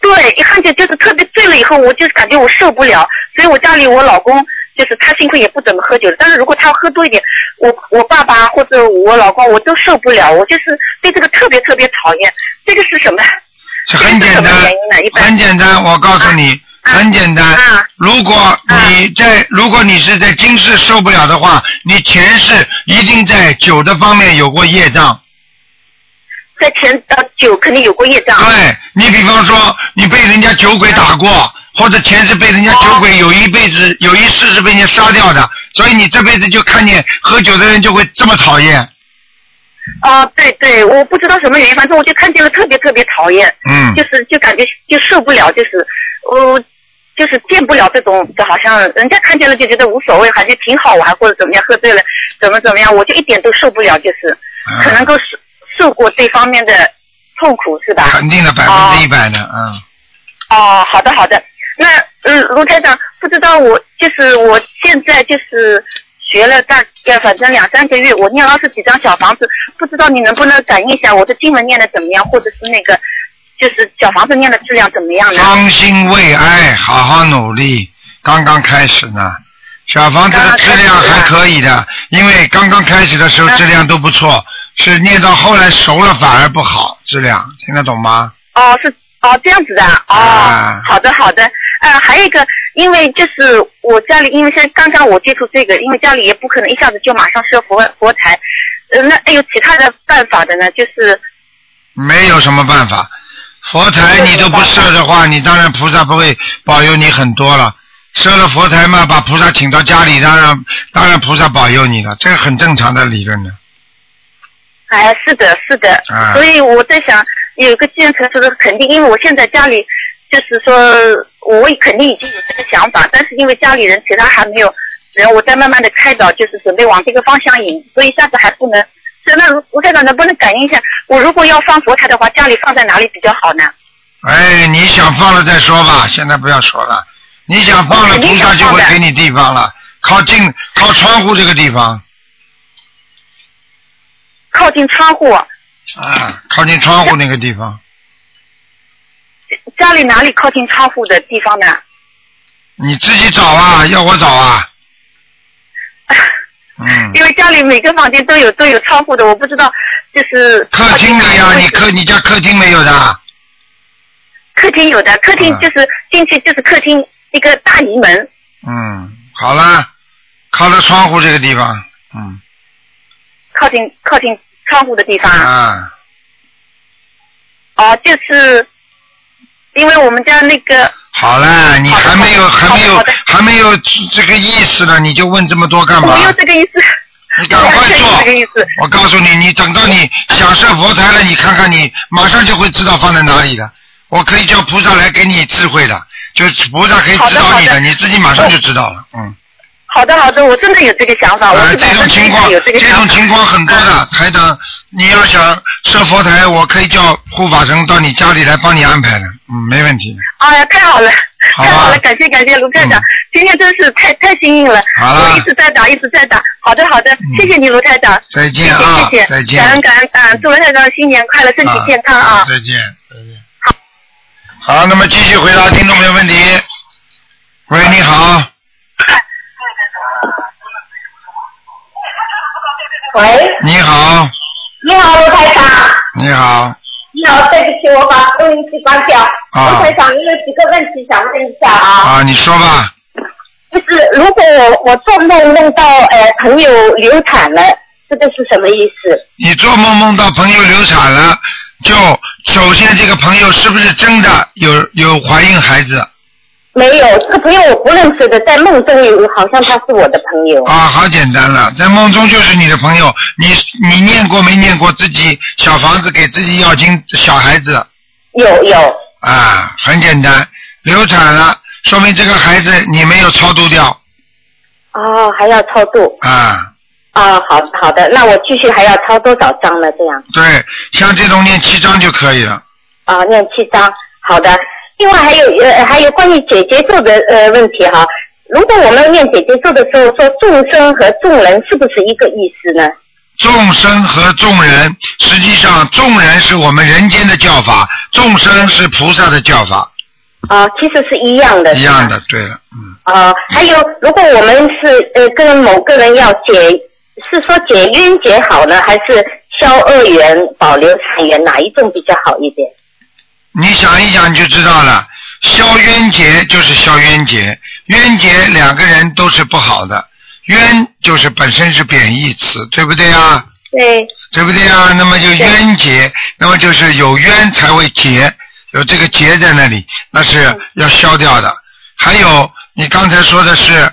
对，一看见就是特别醉了以后，我就感觉我受不了，所以我家里我老公就是他幸亏也不怎么喝酒，但是如果他喝多一点，我我爸爸或者我老公我都受不了，我就是对这个特别特别讨厌。这个是什么？
是很简单很简单，我告诉你，
啊
很简单
啊。
如果你在，如果你是在今世受不了的话，你前世一定在酒的方面有过业障。
在前呃酒肯定有过业障。
对你比方说，你被人家酒鬼打过，或者前世被人家酒鬼有一辈子有一世是被人家杀掉的，所以你这辈子就看见喝酒的人就会这么讨厌，
啊，对对，我不知道什么原因，反正我就看见了特别特别讨厌，
嗯
就是就感觉就受不了，就是我、就是见不了这种，就好像人家看见了就觉得无所谓，感觉挺好玩或者怎么样，喝醉了怎么怎么样，我就一点都受不了，就是
啊
可能够受受过这方面的痛苦是吧？
肯定的，百分之一百的，嗯。
哦，好的好的。那嗯，卢台长，不知道我就是我现在就是学了大概反正两三个月，我念了二十几张小房子，不知道你能不能感应一下我的经文念的怎么样，或者是那个就是小房子念的质量怎么样呢？
方兴未艾，好好努力，刚刚开始呢。小房子的质量还可以的，因为刚刚开始的时候质量都不错，是念到后来熟了反而不好，质量听得懂吗？
哦，是哦这样子的啊哦，
啊
好的好的。呃，还有一个，因为就是我家里，因为现在刚刚我接触这个，因为家里也不可能一下子就马上设佛佛台，呃，那还有其他的办法的呢？就是
没有什么办法，佛台你都不设的话，你当然菩萨不会保佑你很多了。设了佛台嘛，把菩萨请到家里，当然当然菩萨保佑你了，这个很正常的理论呢。
哎，是的，是的，
啊
所以我在想，有一个既然成熟的肯定，因为我现在家里就是说，我也肯定已经有这个想法，但是因为家里人其他还没有人，我在慢慢的开导，就是准备往这个方向引，所以一下子还不能。是那卢卢台长能不能感应一下，我如果要放佛台的话，家里放在哪里比较好呢？
哎，你想放了再说吧，现在不要说了。你想放了，菩萨就会给你地方了，靠近靠窗户这个地方
靠近窗户，
啊，靠近窗户那个地方。
家里哪里靠近窗户的地方呢？
你自己找啊，要我找啊？<laughs> 嗯，
因为家里每个房间都有都有窗户的，我不知道就是
客厅的呀、你客你家客厅没有的？
客厅有的，客厅
啊
就是进去就是客厅一个大移门，
嗯，好了，靠着窗户这个地方，嗯
靠近靠近窗户的地方。
啊，
哦，就是因为我们家那个
好了，你还没有还没有还没有这个意思呢，你就问这么多干嘛
没？有这个意思，
你赶快 <laughs> 做。我告诉你，你等到你想设佛台了，你看看你马上就会知道放在哪里的。我可以叫菩萨来给你智慧的，就是菩萨可以指导你的，
的的
你自己马上就知道了。嗯，
好的好的，我真的有这个想法，我
呃，
是
这种情况，
有这个
这种
法。
情况很多的，台长，你要想设佛台，我可以叫护法神到你家里来帮你安排的，嗯，没问题的。
哎呀，太好了，太好了，感谢感谢卢台长
嗯，
今天真是太太幸运了，
好了
我一直在打一直在打。好的好的，谢谢你卢台长，
再
谢
见啊
谢谢，谢，
再见。
感恩感恩啊，祝卢台长新年快乐，身体健康啊。
再见，再见。好，那么继续回答听众朋友问题。喂，你好，
喂，
你好，
你好，罗台长。
你好，
你好，对不起，我把录音机关掉。
啊
罗台长，你有几个问题想问一下啊？
啊，你说吧。
就是如果我我做梦梦到呃朋友流产了，这个是什么意思？
你做梦梦到朋友流产了，就首先这个朋友是不是真的有有怀孕孩子
没有，这个朋友我不认识的，在梦中有，好像他是我的朋友。
啊？好简单了，在梦中就是你的朋友，你你念过没念过自己小房子给自己要经小孩子
有有，
啊？很简单，流产了，说明这个孩子你没有超度掉
哦，还要超度
啊。
啊、好好的，那我继续还要超多少张呢？这样
对，像这种念七张就可以了。
啊、念七张，好的。另外还有呃还有关于姐姐咒的呃问题哈，如果我们念姐姐咒的时候说众生和众人是不是一个意思呢？
众生和众人，实际上众人是我们人间的叫法，众生是菩萨的叫法，
啊、其实是一样的。
一样的。对了，嗯，
啊、还有，如果我们是呃跟某个人要解，是说解冤结好呢，还是消恶缘、保留善缘，哪一种比较好一点？
你想一想你就知道了。消冤结就是消冤结，冤结两个人都是不好的，冤就是本身是贬义词，对不对啊？
对，
对不对啊？那么就冤结，那么就是有冤才会结，有这个结在那里，那是要消掉的。还有你刚才说的是啊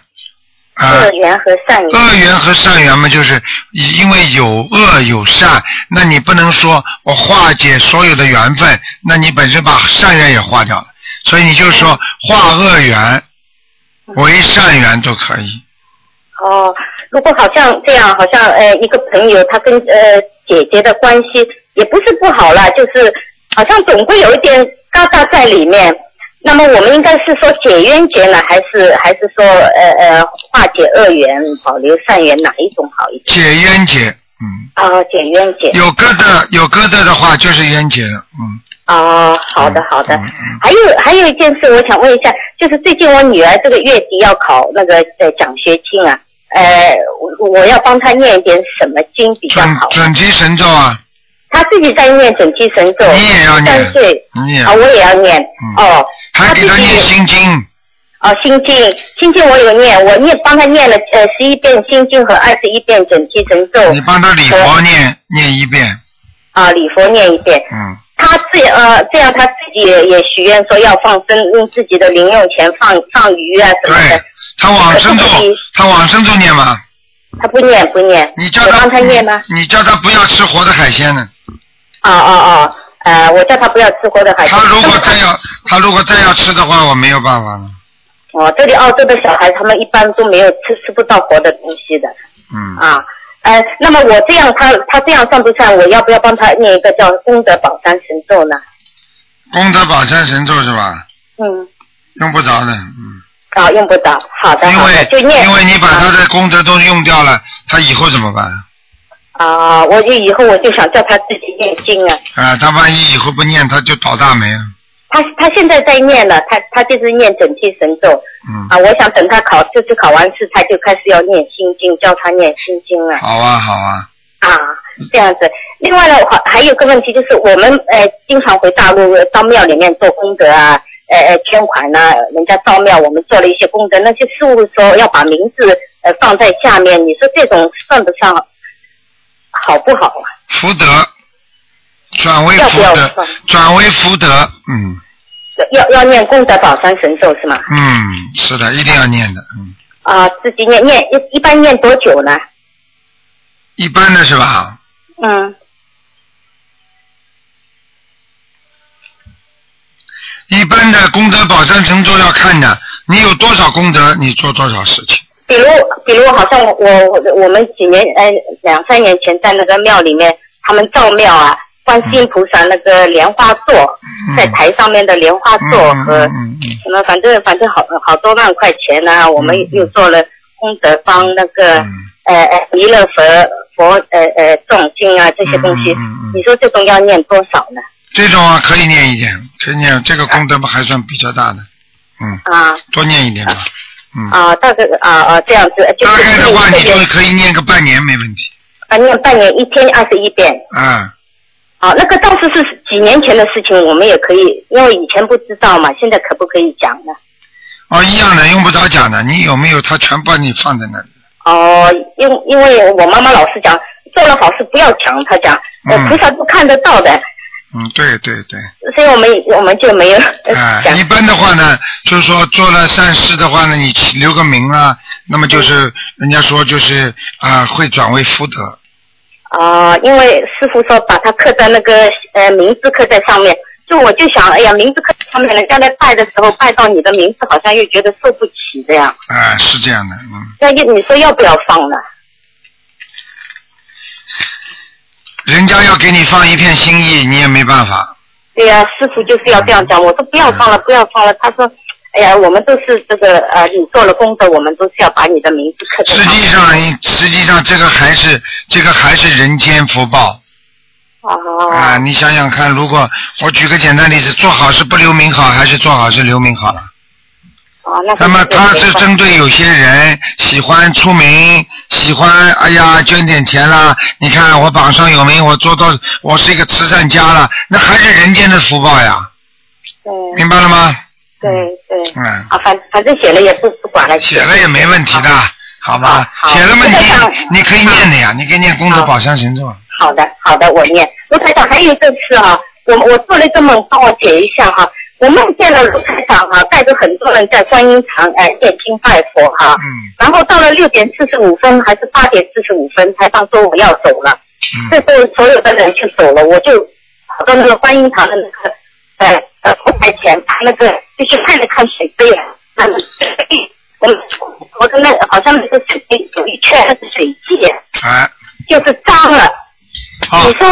恶缘和善缘。
恶缘和善缘嘛，就是因为有恶有善，那你不能说我化解所有的缘分，那你本身把善缘也化掉了，所以你就说化恶缘为善缘都可以。
哦，如果好像这样，好像呃一个朋友他跟呃姐姐的关系也不是不好啦，就是好像总会有一点疙瘩在里面。那么我们应该是说解冤结呢，还是还是说呃呃化解恶缘，保留善缘，哪一种好一点？
解冤结，嗯，
哦，解冤结。
有疙瘩有疙瘩的话就是冤结了，嗯。
哦，好的好的。
嗯嗯
还有还有一件事，我想问一下，就是最近我女儿这个月底要考那个呃奖学金啊，呃，我我要帮她念一点什么经比较
准
好？
准提神咒啊，
她自己在念准提神咒，
你也要念
三岁
你也
啊，我也要念。
嗯
哦，
还给他念心经，
哦，心经，心经我有念，我念帮他念了呃十一遍心经和二十一遍准提神咒。
你帮他礼佛念念一遍，
啊，礼佛念一遍。
嗯，
他自呃这样他自己也也许愿说要放生，用自己的零用钱放放鱼啊什么
对
的。
他往生咒他往生咒念吗？
他不念不念，
你叫他
我帮他念吗？
你叫他不要吃活的海鲜呢。
哦哦哦，呃，我叫他不要吃活的海鲜。
他如果再要，<laughs> 他如果再要吃的话，我没有办法了。
哦，这里澳洲的小孩他们一般都没有吃吃不到活的东西的
嗯，
啊。呃，那么我这样他他这样算不算？我要不要帮他念一个叫功德宝山神咒呢？
功德宝山神咒是吧？
嗯，
用不着的，嗯，
啊，用不着。好的
因为
就念。
因为你把他的功德都用掉了，他以后怎么办？
啊，我就以后我就想叫他自己念经啊。
啊，他万一以后不念，他就倒大霉了。
他他现在在念了，他他就是念准提神咒
嗯，
啊。我想等他考这次考完试，他就开始要念心经，教他念心经了
好啊，好啊，
啊。这样子，另外呢，还还有个问题就是，我们呃经常回大陆呃到庙里面做功德啊，呃呃捐款呐、人家造庙，我们做了一些功德，那些师傅说要把名字呃放在下面，你说这种算不上好不好啊？
福德转为福德，转为福德，嗯
要要念功德宝山神咒是吗？
嗯，是的，一定要念的，嗯，
啊，自己念念一一般念多久呢？
一般的是吧？
嗯，
一般的功德宝山神咒要看的，你有多少功德，你做多少事情。
比如比如好像我我我们几年呃两三年前在那个庙里面，他们造庙啊，观世音菩萨那个莲花座，
嗯。
在台上面的莲花座
嗯
和什么，反正反正好好多万块钱呢、我们
嗯
又做了功德帮那个、
嗯。
呃呃弥勒佛佛呃呃诵经啊这些东西，你说这种要念多少呢？
这种啊可以念一点，可以念，这个功德还算比较大的，嗯，
啊。
多念一点吧，嗯，
啊，大概啊啊这样子，就
大概的话你就可以念个半年没问题，
啊念半年一天二十一遍。
啊，
啊，那个当时是几年前的事情，我们也可以，因为以前不知道嘛，现在可不可以讲呢？
哦，一样的，用不着讲的，你有没有他全把你放在那里，
哦，因因为我妈妈老是讲，做了好事不要讲，她讲，呃，
嗯。
菩萨都看得到的，
嗯，对对对，
所以我们我们就没有呃
啊，
讲。
一般的话呢，就是说做了善事的话呢，你留个名啊，那么就是人家说就是啊，会转为福德，
啊，因为师傅说把它刻在那个呃名字刻在上面，就我就想，哎呀，名字刻在上面，人家在拜的时候拜到你的名字，好像又觉得受不起这样，
啊，是这样的，嗯。
那你你说要不要放呢？
人家要给你放一片心意，你也没办法。
对呀、师傅就是要这样讲。我说不要放了，不要放了。他说，哎呀，我们都是这个呃，你做了功德，我们都是要把你的名字刻在
实。际上，你实际上这个还是这个还是人间福报
哦。
啊！你想想看，如果我举个简单例子，做好事不留名好，还是做好事留名好了？
哦，那
那么他是针对有些人喜欢出名，喜欢哎呀捐点钱啦。你看我榜上有名，我做到我是一个慈善家了，那还是人间的福报呀，
对
明白了吗？
对对。
嗯，
啊，反反正写了也不不管了。
写了也没问题的，好吧？写了
嘛你
你可以念的呀，你可以念功德
好
宝箱神咒。
好的好的，我念。卢台长还有一个事啊，我我做了一个梦，帮我解一下哈。
我梦见了卢台长哈、带着很多人在观音堂哎念经拜佛哈、
嗯。
然后到了六点四十五分还是八点四十五分，台长说我要走了，这
嗯
时候所有的人就走了，我就跑到那个观音堂的那个呃呃佛台前，把那个就去看了看水杯啊，那个我们我跟那好像那个水杯有一圈那是水迹，
啊，
就是脏了。
哦
你说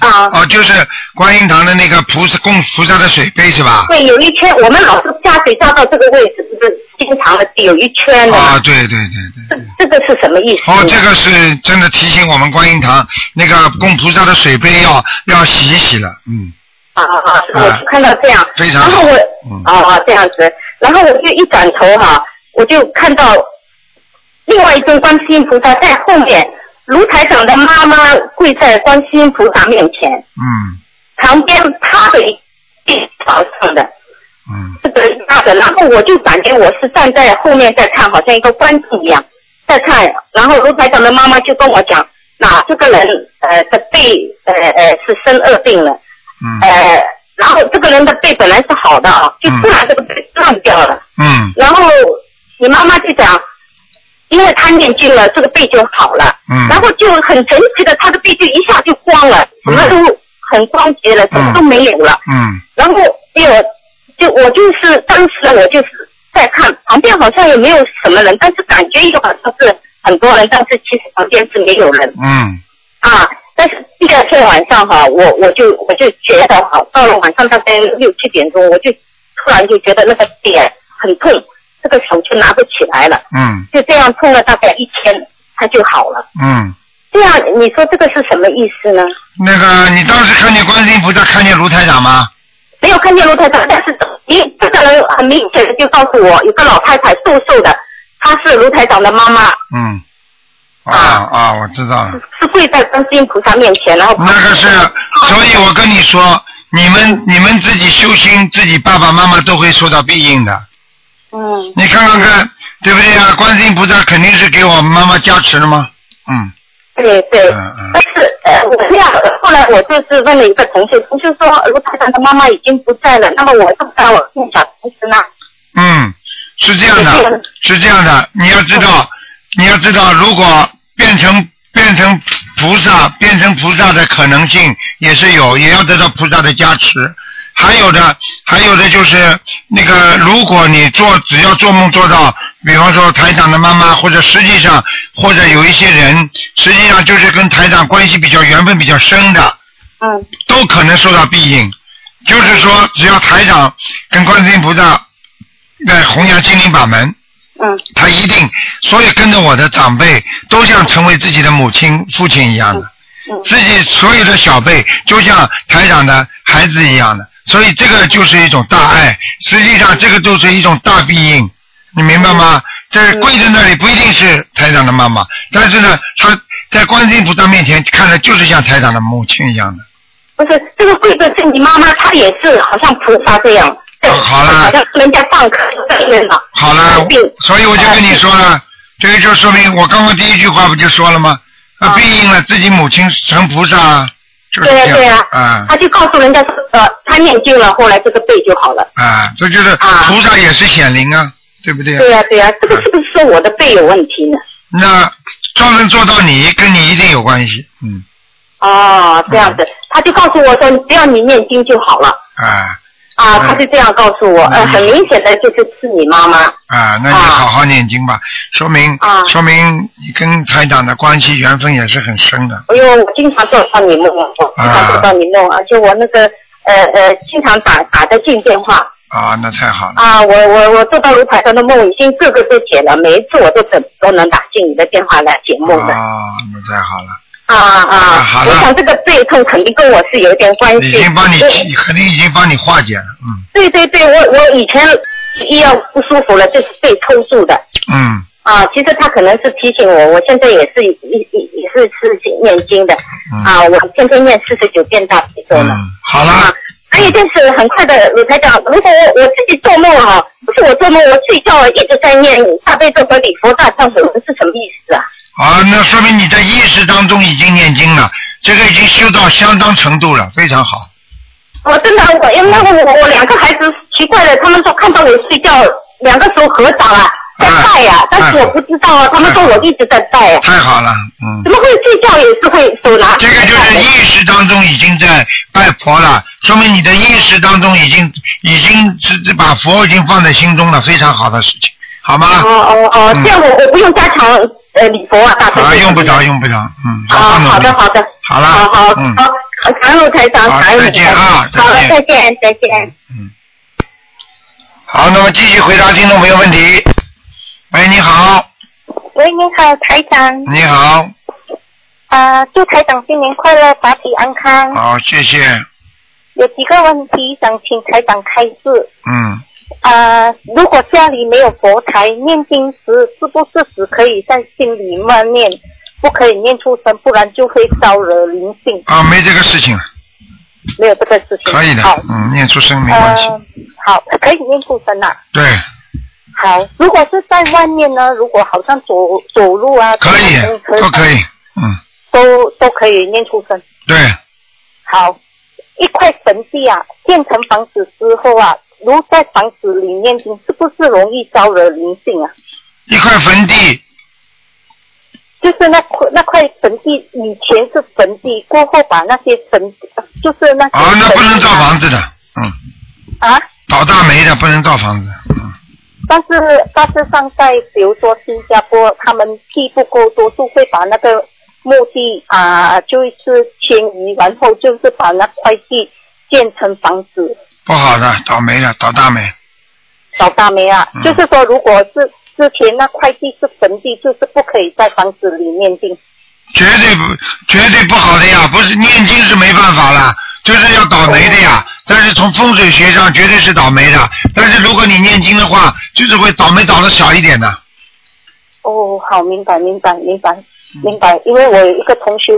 啊？
哦，就是观音堂的那个菩萨供菩萨的水杯是吧？
对，有一圈，我们老是加水加到这个位置，不是经常的有一圈的。
啊，对对对对对。
这个是什么意思？
哦，这个是真的提醒我们观音堂那个供菩萨的水杯要要洗一洗了，嗯，
啊啊啊！我就看到这样，
非常好
然后我
嗯
啊啊这样子，然后我就一转头哈、我就看到另外一尊观世音菩萨在后面，卢台长的妈妈跪在观世音菩萨面前，
嗯
旁边趴着一地朝上的。
嗯
这个大的，然后我就感觉我是站在后面在看，好像一个观众一样在看。然后卢台长的妈妈就跟我讲，那这个人呃的背呃呃是生恶病了，
嗯
呃，然后这个人的背本来是好的啊，就突然这个背断掉了。
嗯
然后你妈妈就讲，因为他念经了，这个背就好了。
嗯
然后就很神奇的，他的背就一下就光了，什么都很光洁了，什么都没有了。
嗯
然后就就我就是当时我就是在看旁边好像也没有什么人，但是感觉又好像是很多人，但是其实旁边是没有人
嗯
啊。但是第二天晚上哈，我我就我就觉得哈，到了晚上大概六七点钟，我就突然就觉得那个点很痛，这个手就拿不起来了，
嗯
就这样痛了大概一天，他就好了。
嗯，
这样你说这个是什么意思呢？
那个你当时看见观世音菩萨，看见卢台长吗？
没有看见卢台长，但是你这个人很明显的就告诉我，有个老太太瘦瘦的，她是卢台长的妈妈，
嗯，啊啊，我知道了。
是跪在观世音菩萨面前，然后
那个是，所以我跟你说，你们你们自己修心，自己爸爸妈妈都会受到庇应的。
嗯
你看看看，对不对呀？观世音菩萨肯定是给我妈妈加持了吗？嗯
对对，
嗯嗯
但是呃，我这样，后来我就是问了一个同学，同学说卢台长的妈妈已经不在了，那么我怎么办？我念小房子呢？
嗯，是这样的，是这样的，你要知道，你要知道，如果变成变成菩萨，变成菩萨的可能性也是有，也要得到菩萨的加持。还有的，还有的就是那个，如果你做只要做梦做到，比方说台长的妈妈，或者实际上或者有一些人，实际上就是跟台长关系比较缘分比较深的，
嗯。
都可能受到庇应。就是说，只要台长跟观世音菩萨在弘扬心灵法门，
嗯。
他一定，所有跟着我的长辈都像成为自己的母亲、父亲一样的，
嗯。
自己所有的小辈就像台长的孩子一样的，所以这个就是一种大爱，实际上这个就是一种大庇应，你明白吗？在跪在那里不一定是台长的妈妈，但是呢，他在观世音菩萨面前看着就是像台长的母亲一样的。
不是这个跪着是你妈妈，她也是好像菩萨这样，对，
好了
好像人家上课在念了。
好了，所以我就跟你说了，这个就说明我刚刚第一句话不就说了吗？啊，庇应了自己母亲成菩萨啊，就是
对呀、
这
对呀、
样啊
他就告诉人家说，呃，他念经了，后来这个背就好了。
啊，这就是
啊
菩萨也是显灵啊，对不对？
对呀、对呀、这个是不是说我的背有问题呢？
那专门做到你，跟你一定有关系，嗯
哦，这样子，他就告诉我说，只要你念经就好了。
啊
啊，
嗯
他就这样告诉我，很明显的就是是你妈妈。
啊，那你好好念经吧，说明
啊
说明你跟台长的关系缘分也是很深的。
哎呦，我经常做到你梦，我经常做到你梦，而且我那个呃呃，经常打打得进电话
啊，那太好了。
啊，我我我做到卢台上的梦，已经个个都解了，每一次我都等都能打进你的电话来解梦的。
啊，那太好了，
啊啊
啊好！了
我想这个背痛肯定跟我是有点关系。
已经帮你
对
肯定已经帮你化解了，嗯
对对对，我我以前医药不舒服了，就是被抽住的。
嗯
啊，其实他可能是提醒我，我现在也是也也也是是念经的、
嗯
啊，我天天念四十九遍大悲咒呢。
嗯，好
啊
了，，
还有就是很快的，鲁台长，如果我我自己做梦哈、不是我做梦，我睡觉一直在念大悲咒和礼佛大忏悔文是什么意思啊？
好，那说明你在意识当中已经念经了，这个已经修到相当程度了，非常好。
我真的，我因为我我两个孩子奇怪的，他们说看到我睡觉，两个手合掌啊，在拜呀、但是我不知道啊，他们说我一直在拜啊，
太好了，嗯。
怎么会睡觉也是会手拿？
这个就是意识当中已经在拜佛了，说明你的意识当中已经已经是是把佛已经放在心中了，非常好的事情，好吗？
哦哦哦，这样我我不用加强呃礼佛啊，大
啊，用不着，用不着，嗯，好
啊，
好
的好的，
好了
好好
嗯。
好，感恩台长，
好
感恩
再见啊
台长好，
再见。
再见再见。
好，那么继续回答听众朋友问题。喂，你好，
喂，你好，台长。
你好，
啊、祝台长新年快乐，法体安康。
好，谢谢，
有几个问题想请台长开示。
嗯，
啊、如果家里没有佛台，念经时是不是只可以在心里默念，不可以念出声，不然就会招惹灵性？
啊，没这个事情，
没有这个事情。
可以的
好，，
嗯，念出声没关系，
呃好，可以念出声啊。
对，
好，如果是在外面呢？如果好像走走路啊，
可以都可以，嗯，
都都可以念出声。
对，
好，一块坟地啊，建成房子之后啊，如在房子里念经，是不是容易招惹灵性啊？
一块坟地，
就是那块那块坟地以前是坟地，过后把那些坟，呃就是那些
啊，那不能造房子的，嗯，
啊。
倒大霉的不能造房子，嗯，
但是大致上在比如说新加坡，他们地不够多，数会把那个墓地啊，就是迁移，然后就是把那块地建成房子。
不好的，倒霉的，倒大霉，
倒大霉啊，
嗯
就是说，如果是之前那块地是坟地，就是不可以在房子里念经。
绝对不，绝对不好的呀！不是念经是没办法了，就是要倒霉的呀。但是从风水学上绝对是倒霉的。但是如果你念经的话，就是会倒霉倒的小一点的。
哦，好，明白，明白，明白，
嗯
明白。因为我有一个同学，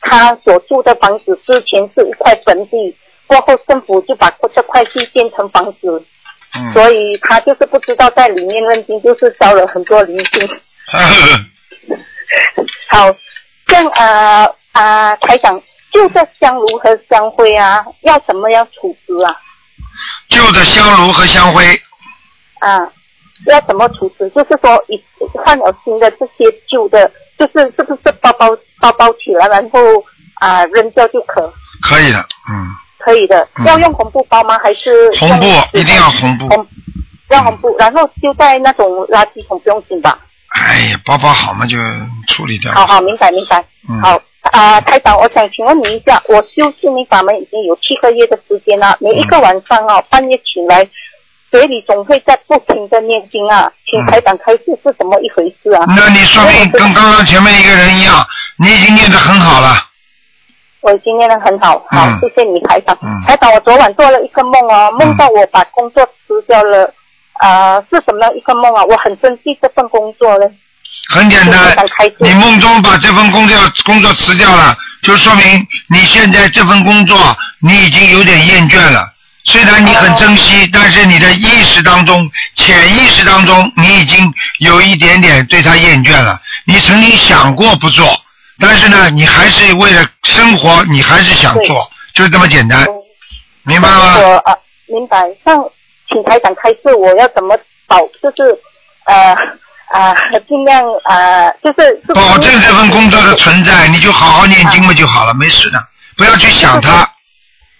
他所住的房子之前是一块坟地，过后政府就把这块地建成房子，
嗯，
所以他就是不知道在里面认经，就是招了很多灵性。好，像啊啊、台长，就这香炉和香灰啊，要怎么样处置啊？
旧的香炉和香灰，
啊，要怎么处置？就是说，一换了新的这些旧的，就是是不是包包包包起来，然后啊扔掉就可
可以的，嗯，
可以的？
嗯
要用红布包吗？还是
红布一定要红布。
红要红布，然后丢在那种垃圾桶，不用紧吧？
哎呀，包包好嘛就处理掉。
好好，明白明白。
嗯
好啊、台长，我想请问你一下，我修心灵法门已经有七个月的时间了，每一个晚上哦，半夜起来，嘴里总会在不停的念经啊，请台长开示是怎么一回事啊？
那你说明跟刚刚前面一个人一样，你已经念得很好了。
我已经念得很好，好，
嗯
谢谢你台长。
嗯
台长，我昨晚做了一个梦哦，梦到我把工作辞掉了，呃，是什么一个梦啊？我很珍惜这份工作嘞。
很简单你梦中把这份工作工作辞掉了，就说明你现在这份工作你已经有点厌倦了。虽然你很珍惜，但是你的意识当中、潜意识当中，你已经有一点点对他厌倦了。你曾经想过不做，但是呢，你还是为了生活，你还是想做，就是这么简单，明白吗？
我啊，明白。像请台长开示，我要怎么保？就是呃啊，<laughs> 尽量呃，就是是
保证这份工作的存在，你就好好念经嘛就好了，没事的，不要去想它。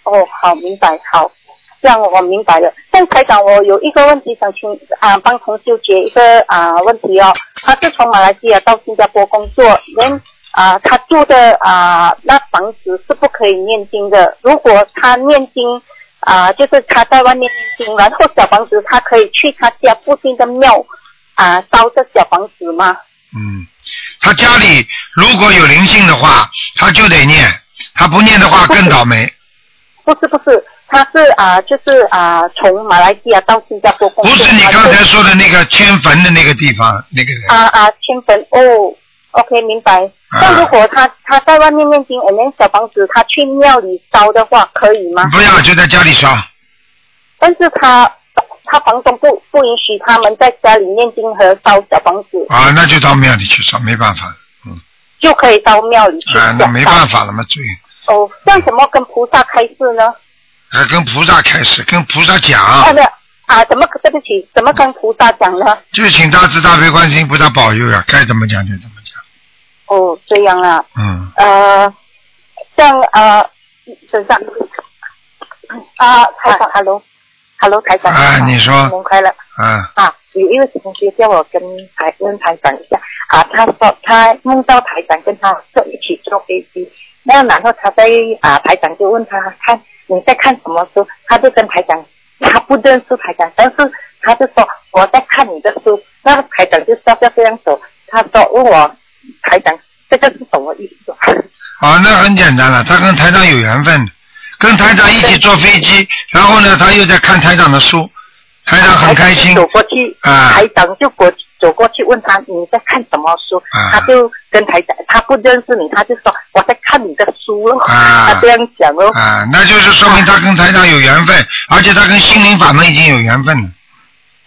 哦，好，明白，好，这样我明白了。但台长，我有一个问题想请啊帮同修解一个啊问题哦。他是从马来西亚到新加坡工作，连啊他住的啊那房子是不可以念经的。如果他念经啊，就是他在外面念经，然后小房子他可以去他家附近的庙啊烧这小房子吗？
嗯，他家里如果有灵性的话，他就得念；他不念的话更倒霉。
不是不是，他是啊就是啊从马来西亚到新加坡工作。
不是你刚才说的那个迁坟的那个地方那个人。
啊啊，迁坟哦，OK 明白。
啊
那如果他他在外面念经，我们小房子他去庙里烧的话，可以吗？
不要就在家里烧，
但是他他房东不不允许他们在家里念经和烧小房子，
啊，那就到庙里去烧，没办法，嗯
就可以到庙里去
啊，那。没办法了嘛，最
哦，像什么跟菩萨开示呢？
呃，跟菩萨开示，跟菩萨讲，
啊的啊，怎么对不起，怎么跟菩萨讲呢？
就请大慈大悲观世音菩萨保佑呀，该怎么讲就怎么讲。
哦，这样啊，
嗯，
呃，像呃，身上。啊，台长，hello，hello，台长，
啊你说。
新年快乐
啊，
啊！有一位同学叫我跟台问台长一下。啊，他说他梦到台长跟他坐一起坐飞机，那然后他在啊，台长就问他看你在看什么书，他就跟台长他不认识台长，但是他就说我在看你的书，那台长就笑笑这样走，他说问我台长这个是什么意思？
啊，那很简单了，他跟台长有缘分，跟台长一起坐飞机，然后呢，他又在看台长的书，台长很开心
走过去，
啊
台长就过走过去问他你在看什么书，
啊
他就跟台长他不认识你，他就说我在看你的书了，
啊
他这样讲哦。
啊，那就是说明他跟台长有缘分，而且他跟心灵法门已经有缘分了。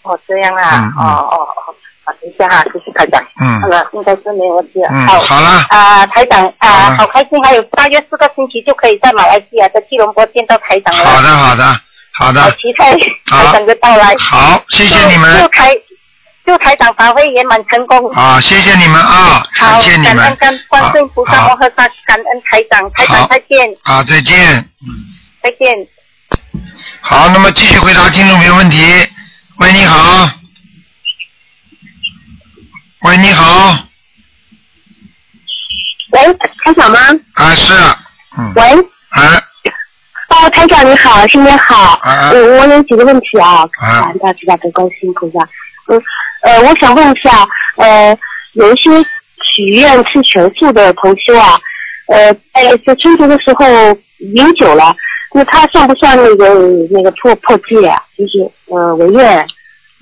哦，这样啊，哦哦哦，好，等一下哈，谢谢台长。
嗯
好了，应该是没有问题了。
嗯
好，
好了
啊、台长啊、
好
开心，还有大约四个星期就可以在马来西亚的吉隆坡见到台长了。
好的，好的，好的好，
期待台长的到来。
好，谢谢你
祝
们
台祝台长发挥圆满成功。
啊，谢谢你们啊，
好
感谢，你们
感恩跟观世菩萨摩诃萨，感恩台长，台长再见，
啊，再见。
再见。
好，那么继续回答听众朋友问题。喂，你好。喂，你好。
喂，台长吗？
啊，是，嗯，
喂，
啊，
哦，台长你好，新年好。
啊
嗯，我有几个问题啊，
啊
大家大悲观世音菩萨。嗯，呃，我想问一下，呃，有一些许愿吃全素的同修啊，呃，在在春节的时候饮酒了，那他算不算那个那个破破戒啊？就是呃违愿？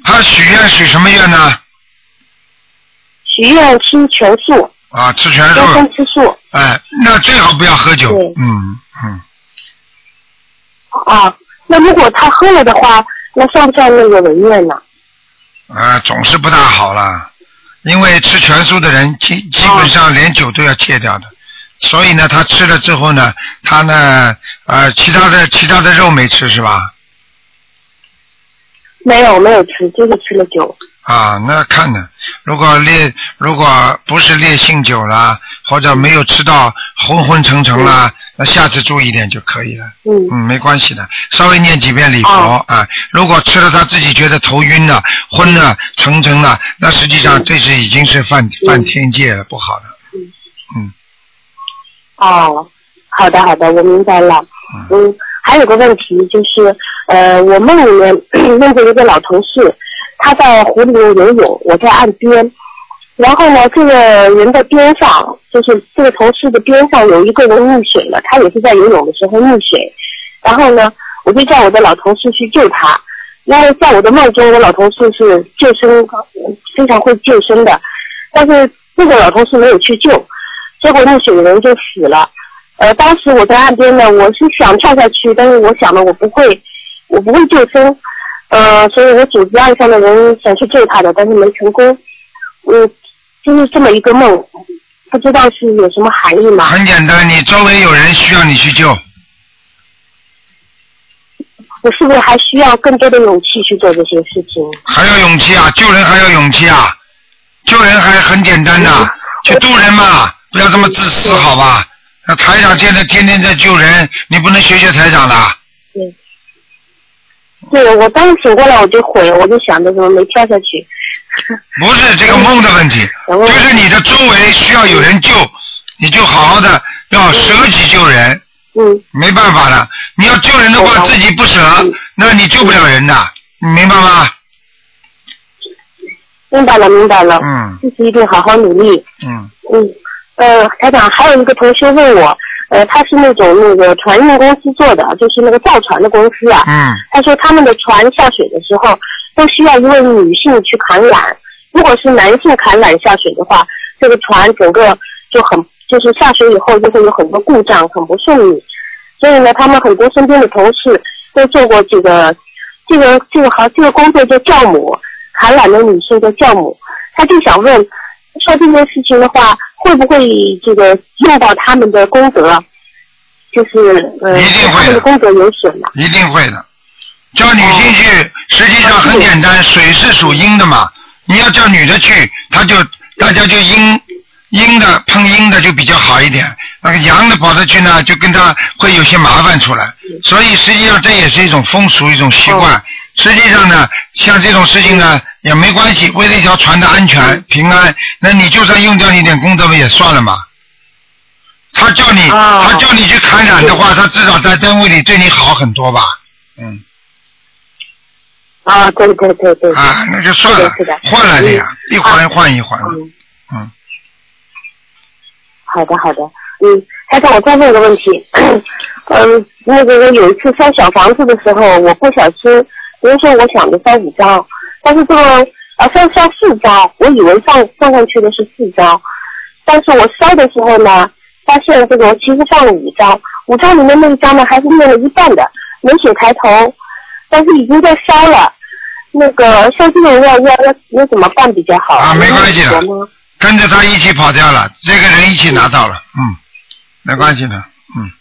他许愿许什么愿呢？
许愿吃全素，
啊，吃全素。
吃素
哎，那最好不要喝酒
对。
嗯嗯，
啊。那如果他喝了的话，那算不算那个违愿呢？
啊，总是不大好了，因为吃全素的人基基本上连酒都要戒掉的，所以呢，他吃了之后呢，他呢，呃，其他的其他的肉没吃是吧？
没有，没有吃，就是吃了酒。
啊，那看呢，如果烈如果不是烈性酒啦，或者没有吃到昏昏沉沉啦，那下次注意点就可以了。
嗯
嗯，没关系的，稍微念几遍礼佛、
哦
啊。如果吃了他自己觉得头晕了、昏了、沉沉了，那实际上这是已经是犯犯天界了，不好的。嗯
哦，好的好的，我明白了。嗯，还有个问题就是，呃，我梦里面梦见一个老同事，他在湖里面游泳，我在岸边。然后呢，这个人的边上，就是这个同事的边上有一个人溺水了，他也是在游泳的时候溺水。然后呢，我就叫我的老同事去救他，因为在我的梦中，我老同事是救生非常会救生的，但是那个老同事没有去救，结果那水的人就死了。呃，当时我在岸边呢，我是想跳下去，但是我想呢，我不会，我不会救生，呃，所以我组织岸上的人想去救他的，但是没成功。嗯，就是这么一个梦，不知道是有什么含义吗？
很简单，你周围有人需要你去救，
我是不是还需要更多的勇气去做这些事情？
还要勇气啊，救人还要勇气啊，救人还很简单的，去渡人嘛，不要这么自私，好吧？那台长现在天天在救人，你不能学学台长的。
对，对我刚醒过来我就悔，我就想着怎么没跳下去。<laughs>
不是这个梦的问题，就是你的周围需要有人救，你就好好的要舍己救人。
嗯。
没办法了，你要救人的话，自己不舍，那你救不了人的，你明白吗？
明白了，明白了。
嗯。
自己一定好好努力。
嗯。
嗯，呃，台长，还有一个同学问我，呃，他是那种那个船运公司做的，就是那个造船的公司啊。
嗯。
他说他们的船下水的时候，都需要一位女性去扛缆。如果是男性扛缆下水的话，这个船整个就很，就是下水以后就会有很多故障，很不顺利。所以呢，他们很多身边的同事都做过这个，这个这个好，这个工作叫教母，砍缆的女性叫教母。他就想问，说这件事情的话，会不会这个用到他们的功德？就是呃
一定会的
他们的功德有损吗？
一定会的。叫女性去，实际上很简单，水是属阴的嘛。你要叫女的去，她就大家就阴阴的碰阴的就比较好一点，那个阳的跑着去呢，就跟她会有些麻烦出来。所以实际上这也是一种风俗，一种习惯。实际上呢，像这种事情呢也没关系，为了一条船的安全、平安，那你就算用掉你点功德也算了嘛。他叫你，他叫你去感染的话，他至少在单位里对你好很多吧？嗯。
啊，对对对对。
啊，那就算了，换了的呀，一环换一换。嗯。
好的好的，嗯，还长，我再问一个问题，<clears throat> 嗯，那个我有一次烧小房子的时候，我不小心，比如说我想着烧五张，但是这个啊烧烧四张，我以为放放上去的是四张，但是我烧的时候呢，发现这个其实放了五张，五张里面那一张呢还是念了一半的，没写抬头，但是已经在烧了。那个像这种要要要要怎么办比较好？
啊，没关系的？跟着他一起跑掉了，这个人一起拿到了，嗯，没关系的，嗯。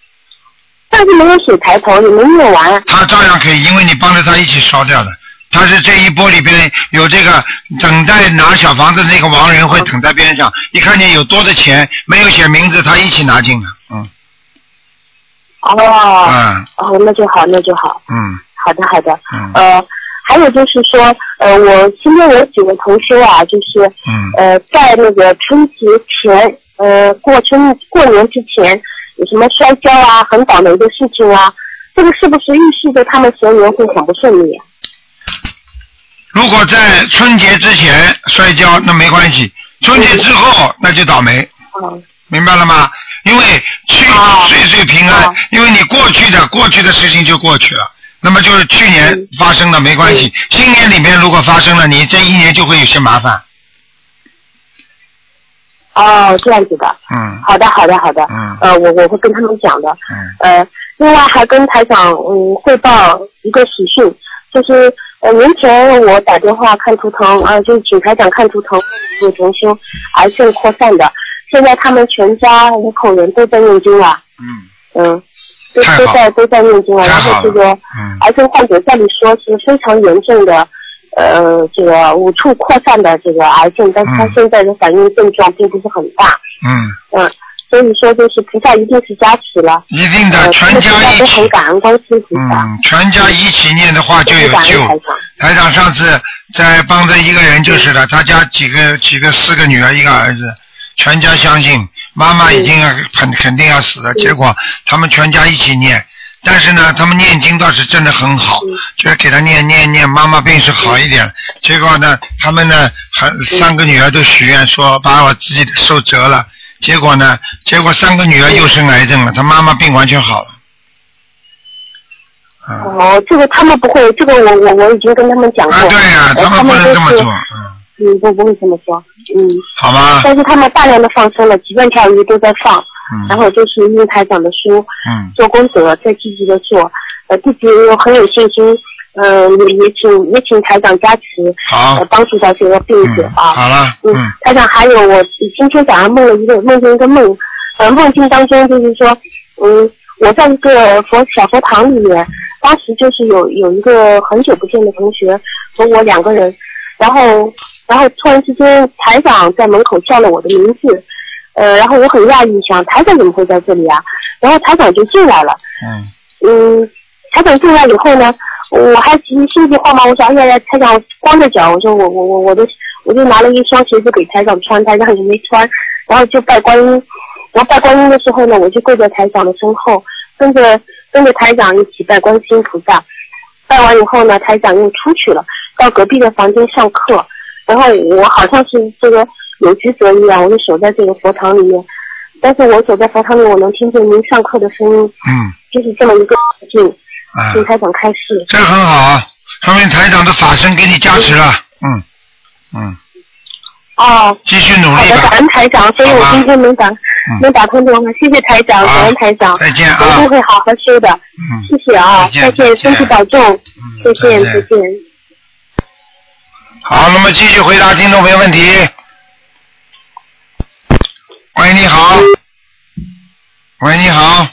但是没有写抬头，也没念完。
他照样可以，因为你帮着他一起烧掉的。他是这一波里边有这个等待拿小房子的那个亡人会等在边上，一看见有多的钱没有写名字，他一起拿进了，嗯。
哦。
嗯。
哦，那就好，那就好。
嗯。
好的，好的。
嗯。
呃，还有就是说，呃，我身边有几个同修啊，就是，
嗯，
呃，在那个春节前，呃，过春过年之前，有什么摔跤啊，很倒霉的事情啊，这个是不是预示着他们蛇年会很不顺利、啊？
如果在春节之前摔跤，那没关系；春节之后，那就倒霉。
嗯。
明白了吗？因为去岁岁平安，因为你过去的过去的事情就过去了。那么就是去年发生的没关系，新年里面如果发生了，你这一年就会有些麻烦。
哦，这样子的。
嗯。
好的，好的，好的。
嗯。
呃，我我会跟他们讲的。
嗯。
呃，另外还跟台长嗯汇报一个喜讯，就是呃年前我打电话看图腾，呃就是请台长看图腾，有重修癌症扩散的，现在他们全家五口人都在念经了。
嗯。
嗯。都都在都在念经了，然后这个
嗯
癌症患者照理说是非常严重的，呃，这个五处扩散的这个癌症，但是他现在的反应症状并不是很大，
嗯。
嗯，所以说就是菩萨一定是加持了，
一定的，
呃，
全家一起。
感恩观世音菩萨，
嗯，全家一起念的话就有救。
台。长。
台长上次在帮着一个人就是的，他家几个几个四个女儿一个儿子，全家相信妈妈已经要肯肯定要死了，结果他们全家一起念，但是呢，他们念经倒是真的很好，就是给他念念念，妈妈病是好一点，结果呢，他们呢还三个女儿都许愿说把我自己的寿折了，结果呢，结果三个女儿又生癌症了，她妈妈病完全好了。啊
哦，这个他们不会，这个我我我已经跟他们讲过。
啊，对呀、
呃
他们不能这么做，嗯，
嗯，不不会这么说，嗯。
好吧？
但是他们大量的放生了，几万条鱼都在放，
嗯
然后就是用台长的书，
嗯
做功德，在积极的做，呃，自己又很有信心，嗯、也也请也请台长加持，
好
呃，帮助到这个病者啊。
好了，
嗯，台长还有我今天早上梦了一个梦见一个梦，呃，梦境当中就是说，嗯，我在一个佛小佛堂里面，当时就是有有一个很久不见的同学和我两个人，然后然后突然之间台长在门口叫了我的名字，呃，然后我很讶异，想台长怎么会在这里啊？然后台长就进来了，
嗯
嗯，台长进来以后呢，我还心心急慌忙，我说哎呀呀，台长光着脚，我说我我我我都，我就拿了一双鞋子给台长穿，台长也没穿，然后就拜观音，然后拜观音的时候呢，我就跪在台长的身后，跟着跟着台长一起拜观世音菩萨，拜完以后呢，台长又出去了，到隔壁的房间上课，然后我好像是这个有职责一样，我就守在这个佛堂里面，但是我走在佛堂里，我能听见您上课的声音，
嗯，
就是这么一个环境，
啊，
请台长开示。
这很好，说明台长的法身给你加持了，嗯。嗯，
哦，
继续努
好的，感，恩台长，所以我今天能打能打通电话，谢谢台长，感恩台长，
再见啊。
我一定会好好修的，
嗯，
谢谢啊，
再见
身体保重，再见。
再见。好，那么继续回答听众朋友问题。喂，你好。喂，你好。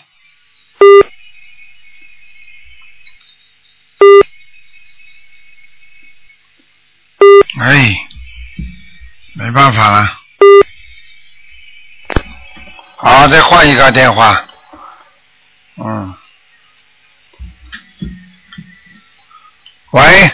哎，没办法了。好，再换一个电话。嗯。喂。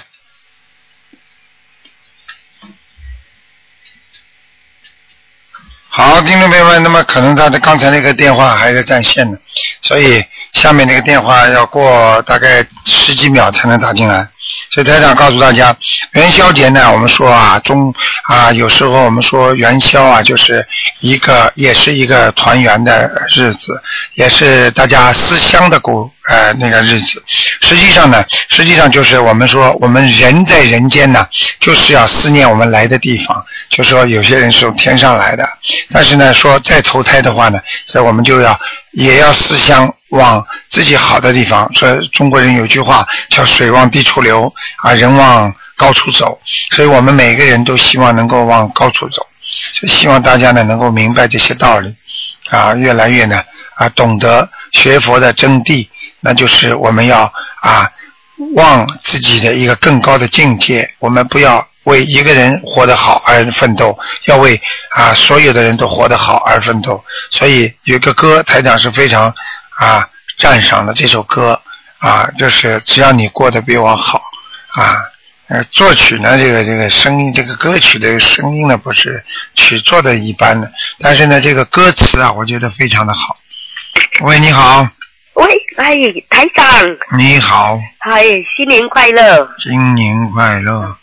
好，听众朋友们，那么可能他的刚才那个电话还在占线呢，所以下面那个电话要过大概十几秒才能打进来。所以台长告诉大家，元宵节呢，我们说啊，中啊，有时候我们说元宵啊，就是一个，也是一个团圆的日子，也是大家思乡的故呃那个日子。实际上呢，实际上就是我们说，我们人在人间呢，就是要思念我们来的地方。就说有些人是从天上来的，但是呢，说再投胎的话呢，所以我们就要也要思乡。往自己好的地方，说中国人有句话叫“水往低处流，啊人往高处走”，所以我们每个人都希望能够往高处走，所以希望大家呢能够明白这些道理，啊越来越呢啊懂得学佛的真谛，那就是我们要啊望自己的一个更高的境界，我们不要为一个人活得好而奋斗，要为啊所有的人都活得好而奋斗。所以有个歌台长是非常。啊，赞赏的这首歌啊，就是只要你过得比我好啊。呃，作曲呢，这个这个声音，这个歌曲的声音呢，不是曲做的一般的，但是呢，这个歌词啊，我觉得非常的好。喂，你好。
喂，哎，台长。
你好。
嗨，新年快乐。
新年快乐。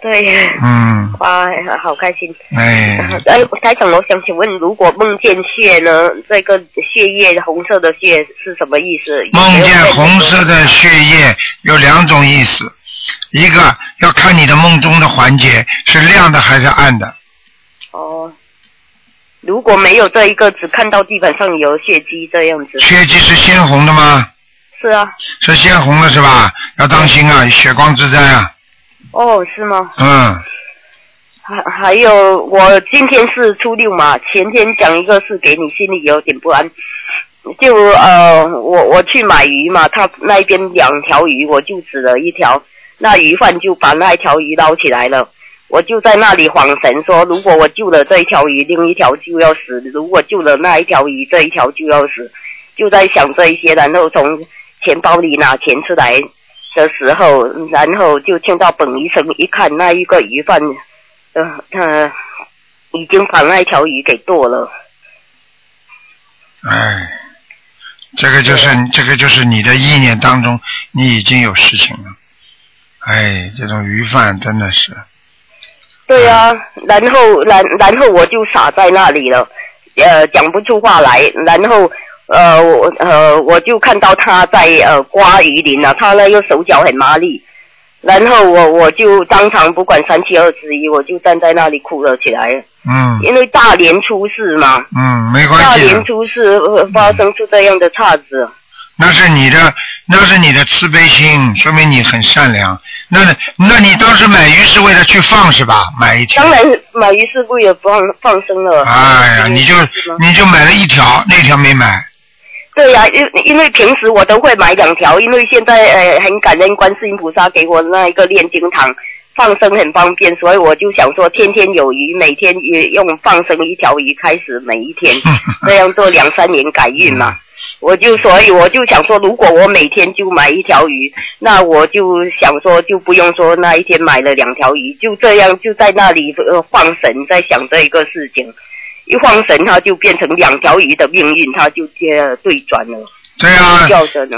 对，
嗯，
哇，好开心。
哎，
哎，台长，我想请问，如果梦见血呢？这个血液红色的血是什么意思？
梦见红色的血液有两种意思，一个要看你的梦中的环节是亮的还是暗的。
哦，如果没有这一个，只看到地板上有血迹这样子。
血迹是鲜红的吗？
是啊。
是鲜红的是吧？要当心啊，血光之灾啊。
哦，是吗？
嗯。
还还有，我今天是初六嘛，前天讲一个事给你，心里有点不安。就呃，我我去买鱼嘛，他那边两条鱼，我就指了一条，那鱼贩就把那一条鱼捞起来了。我就在那里晃神说，如果我救了这一条鱼，另一条就要死；如果救了那一条鱼，这一条就要死。就在想这一些，然后从钱包里拿钱出来。的时候，然后就听到本医生一看那一个鱼贩，呃，他已经把那条鱼给剁了。
哎，这个就是这个就是你的意念当中，你已经有事情了。哎，这种鱼贩真的是。
对呀，然后然然后我就傻在那里了，呃，讲不出话来，然后。呃，我呃，我就看到他在呃刮鱼鳞了，他那个手脚很麻利，然后我我就当场不管三七二十一，我就站在那里哭了起来。
嗯。
因为大年初四嘛。
嗯，没关系。
大年初四发生出这样的岔子。
那是你的，那是你的慈悲心，说明你很善良。那那你当时买鱼是为了去放是吧？买一条。
当然，买鱼是为了放放生了。
哎呀，你就你就买了一条，那条没买。
对呀，因因为平时我都会买两条，因为现在呃很感恩观世音菩萨给我那一个炼金堂放生很方便，所以我就想说天天有鱼，每天也用放生一条鱼开始每一天，<laughs> 这样做两三年改运嘛。我就所以我就想说，如果我每天就买一条鱼，那我就想说就不用说那一天买了两条鱼，就这样就在那里呃放神，在想这一个事情。一晃神，它就变成两条鱼的命运，它就接对转了。
对啊，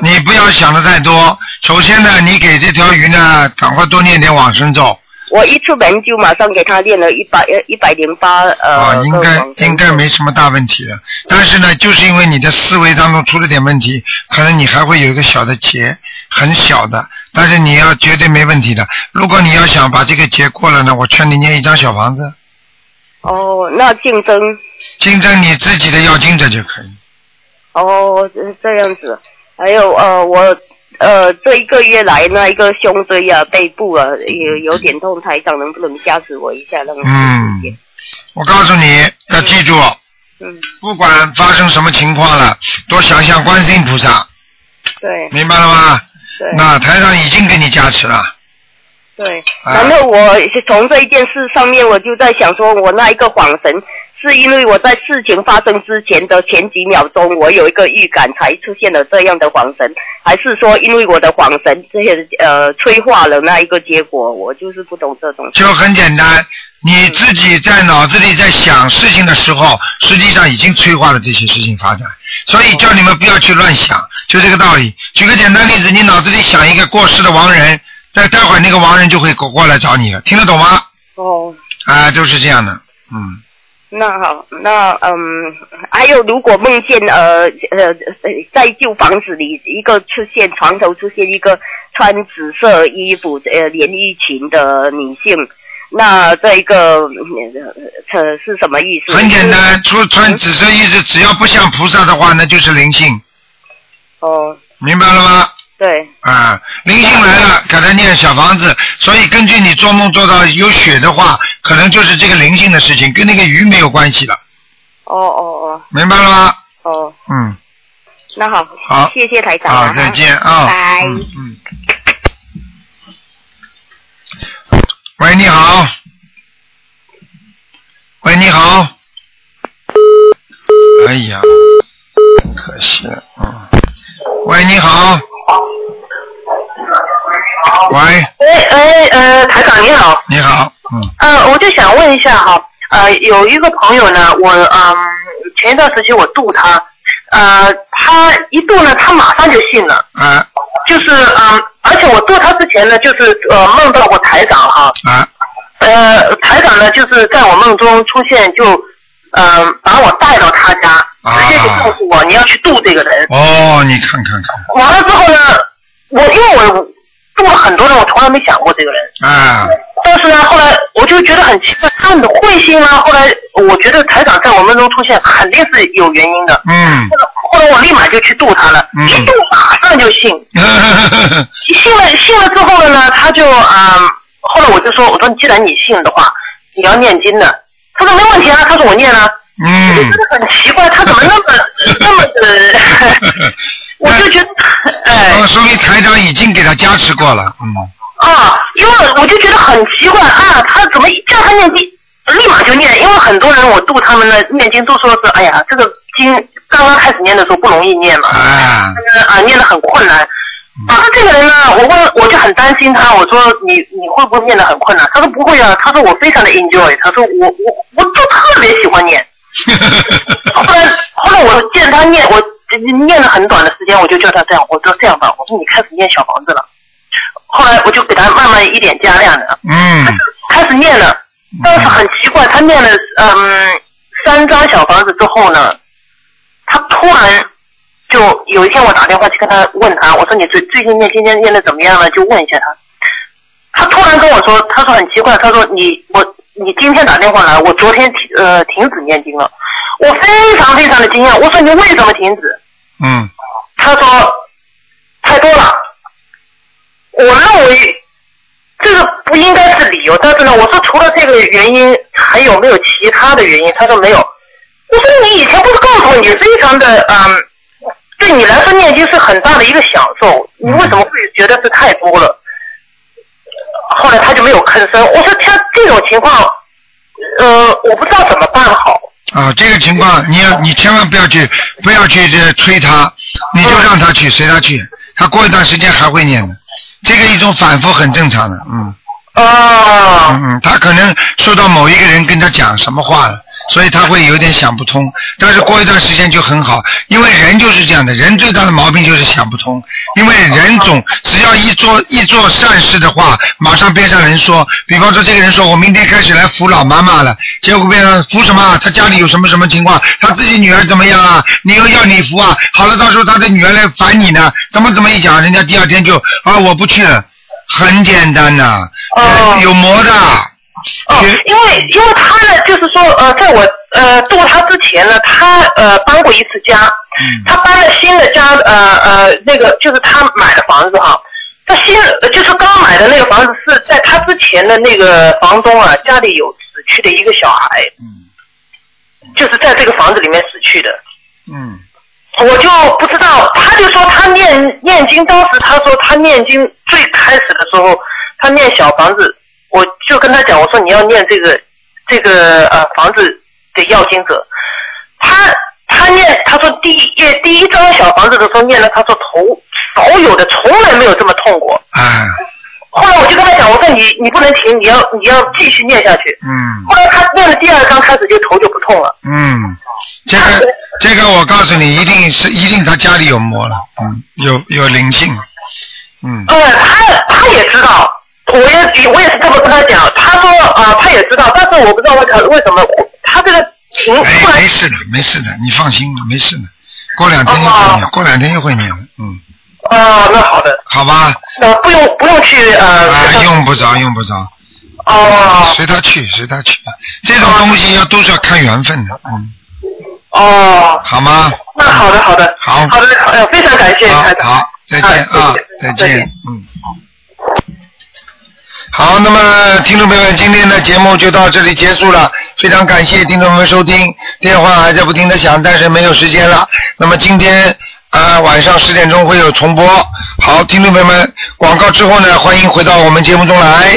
你不要想的太多。首先呢，你给这条鱼呢，赶快多念点往生咒。
我一出门就马上给他练了一百呃一百零八呃。
啊，应该应该没什么大问题的。但是呢，就是因为你的思维当中出了点问题，可能你还会有一个小的结，很小的。但是你要绝对没问题的。如果你要想把这个结过了呢，我劝你念一张小房子。
哦，那竞争，
竞争你自己的要精者就可以。
哦，这样子，还有呃，我呃这一个月来那一个胸椎啊、背部啊有有点痛，台长能不能加持我一下让
嗯，我告诉你要记住，
嗯，
不管发生什么情况了，多想想观世音菩萨。
对。
明白了吗？
对。
那台长已经给你加持了。
对，
啊
然后我从这一件事上面，我就在想说，我那一个恍神，是因为我在事情发生之前的前几秒钟，我有一个预感，才出现了这样的恍神，还是说因为我的恍神这些呃催化了那一个结果？我就是不懂这种。
就很简单，你自己在脑子里在想事情的时候，实际上已经催化了这些事情发展。所以叫你们不要去乱想，就这个道理。举个简单例子，你脑子里想一个过世的亡人，待待会儿那个亡人就会过过来找你了，听得懂吗？
哦，
啊，就是这样的，嗯。
那好，那嗯，还有如果梦见呃呃呃在旧房子里一个出现床头出现一个穿紫色衣服呃连衣裙的女性，那这一个呃呃是什么意思？
很简单，出穿紫色衣服，只要不像菩萨的话，那就是灵性，
哦，
明白了吗？
对，
啊，灵性来了，给他念小房子，所以根据你做梦做到有血的话，可能就是这个灵性的事情，跟那个鱼没有关系了，
哦哦哦
明白了吗？
哦，
嗯，
那好，
好
谢谢台长
好
啊，
再见啊
拜拜。
嗯嗯。喂，你好。喂，你好。哎呀，可惜了，嗯。喂，你好。喂，
喂，哎，呃，台长你好，
你好，嗯，
呃，我就想问一下哈，呃，有一个朋友呢，我嗯、前一段时间我度他，呃，他一度呢，他马上就信了，
啊。
就是嗯、而且我度他之前呢，就是呃梦到过台长哈，
啊。
呃，台长呢就是在我梦中出现就，嗯、把我带到他家，直接就告诉我你要去度这个人，
哦，你看看看，
完了之后呢，我因为我度了很多人，我从来没想过这个人。
啊，
但是呢，后来我就觉得很奇怪，他们的会信吗？后来我觉得台长在我梦中出现肯定是有原因的。
嗯，
后来我立马就去度他了，
嗯
一度马上就信。信了信了之后了呢，他就嗯，后来我就说，我说既然你信的话，你要念经的。他说没问题啊，他说我念了。
嗯
我就觉得很奇怪，他怎么那么那么的，<laughs> 我就觉得，哎。
哦，说明台长已经给他加持过了，嗯，
啊，因为我就觉得很奇怪啊，他怎么叫他念经，立马就念？因为很多人我度他们的念经都说是，哎呀，这个经刚刚开始念的时候不容易念嘛，
啊，
啊，念得很困难。啊，那这个人呢，我问，我就很担心他，我说你你会不会念得很困难？他说不会啊，他说我非常的 enjoy，他说我我我就特别喜欢念。<laughs> 后来后来我见他念，我念了很短的时间，我就叫他这样，我说这样吧，我说你开始念小房子了。后来我就给他慢慢一点加量的，
嗯，
开始念了，但是很奇怪，他念了嗯三张小房子之后呢，他突然就有一天我打电话去跟他问他，我说你最最近念今天念的怎么样了？就问一下他，他突然跟我说，他说很奇怪，他说你我你今天打电话来，我昨天停呃停止念经了，我非常非常的惊讶，我说你为什么停止？
嗯，
他说太多了，我认为这个不应该是理由，但是呢，我说除了这个原因，还有没有其他的原因？他说没有。我说你以前不是告诉我你非常的嗯，对你来说念经是很大的一个享受，你为什么会觉得是太多了？后来他就没有吭声。我说他这种情况，呃，我不知道怎么办好。
啊，这个情况你要你千万不要去不要去这催他，你就让他去随他去，他过一段时间还会念的，这个一种反复很正常的，嗯。
哦。
嗯嗯，他可能受到某一个人跟他讲什么话了，所以他会有点想不通，但是过一段时间就很好，因为人就是这样的，人最大的毛病就是想不通，因为人总只要一做一做善事的话，马上边上人说，比方说这个人说我明天开始来扶老妈妈了，结果边上扶什么？他家里有什么什么情况？他自己女儿怎么样啊？你又要你扶啊？好了，到时候他的女儿来烦你呢，怎么怎么一讲，人家第二天就啊我不去了，很简单呐、
哦
有魔的。
哦，因为因为他呢，就是说，呃，在我呃度他之前呢，他呃搬过一次家，他搬了新的家，呃呃，那个就是他买的房子啊，他新呃就是刚买的那个房子是在他之前的那个房东啊家里有死去的一个小孩，嗯。就是在这个房子里面死去的，
嗯，
我就不知道，他就说他念念经，当时他说他念经最开始的时候，他念小房子，我就跟他讲，我说你要念这个这个呃房子的要经者，他他念他说第一页第一张小房子的时候念了，他说头少有的从来没有这么痛过。
啊，
后来我就跟他讲，我说你你不能停，你要你要继续念下去。
嗯
后来他念了第二章开始就头就不痛了。
嗯，这个这个我告诉你，一定是一定他家里有魔了，嗯，有有灵性，嗯
呃，他他也知道，我也我也是这么跟他讲，他说啊、他也知道，但是我不知道为什为什么他这个停
哎
突，然
没事的，没事的，你放心，没事的，过两天又会念，过两天又会念了，嗯，
啊，那好的，
好吧，
呃，不用不用去呃，
啊，用不着，用不着，
哦。
随他去，随他去，这种东西要都是要看缘分的，嗯，
哦，
好吗？
那好的好的，
好，
好的，呃，非常感谢
好，好，再见
啊
啊，再见，嗯。好，那么听众朋友们，今天的节目就到这里结束了，非常感谢听众朋友们收听，电话还在不停的响，但是没有时间了。那么今天啊、晚上十点钟会有重播。好，听众朋友们，广告之后呢，欢迎回到我们节目中来。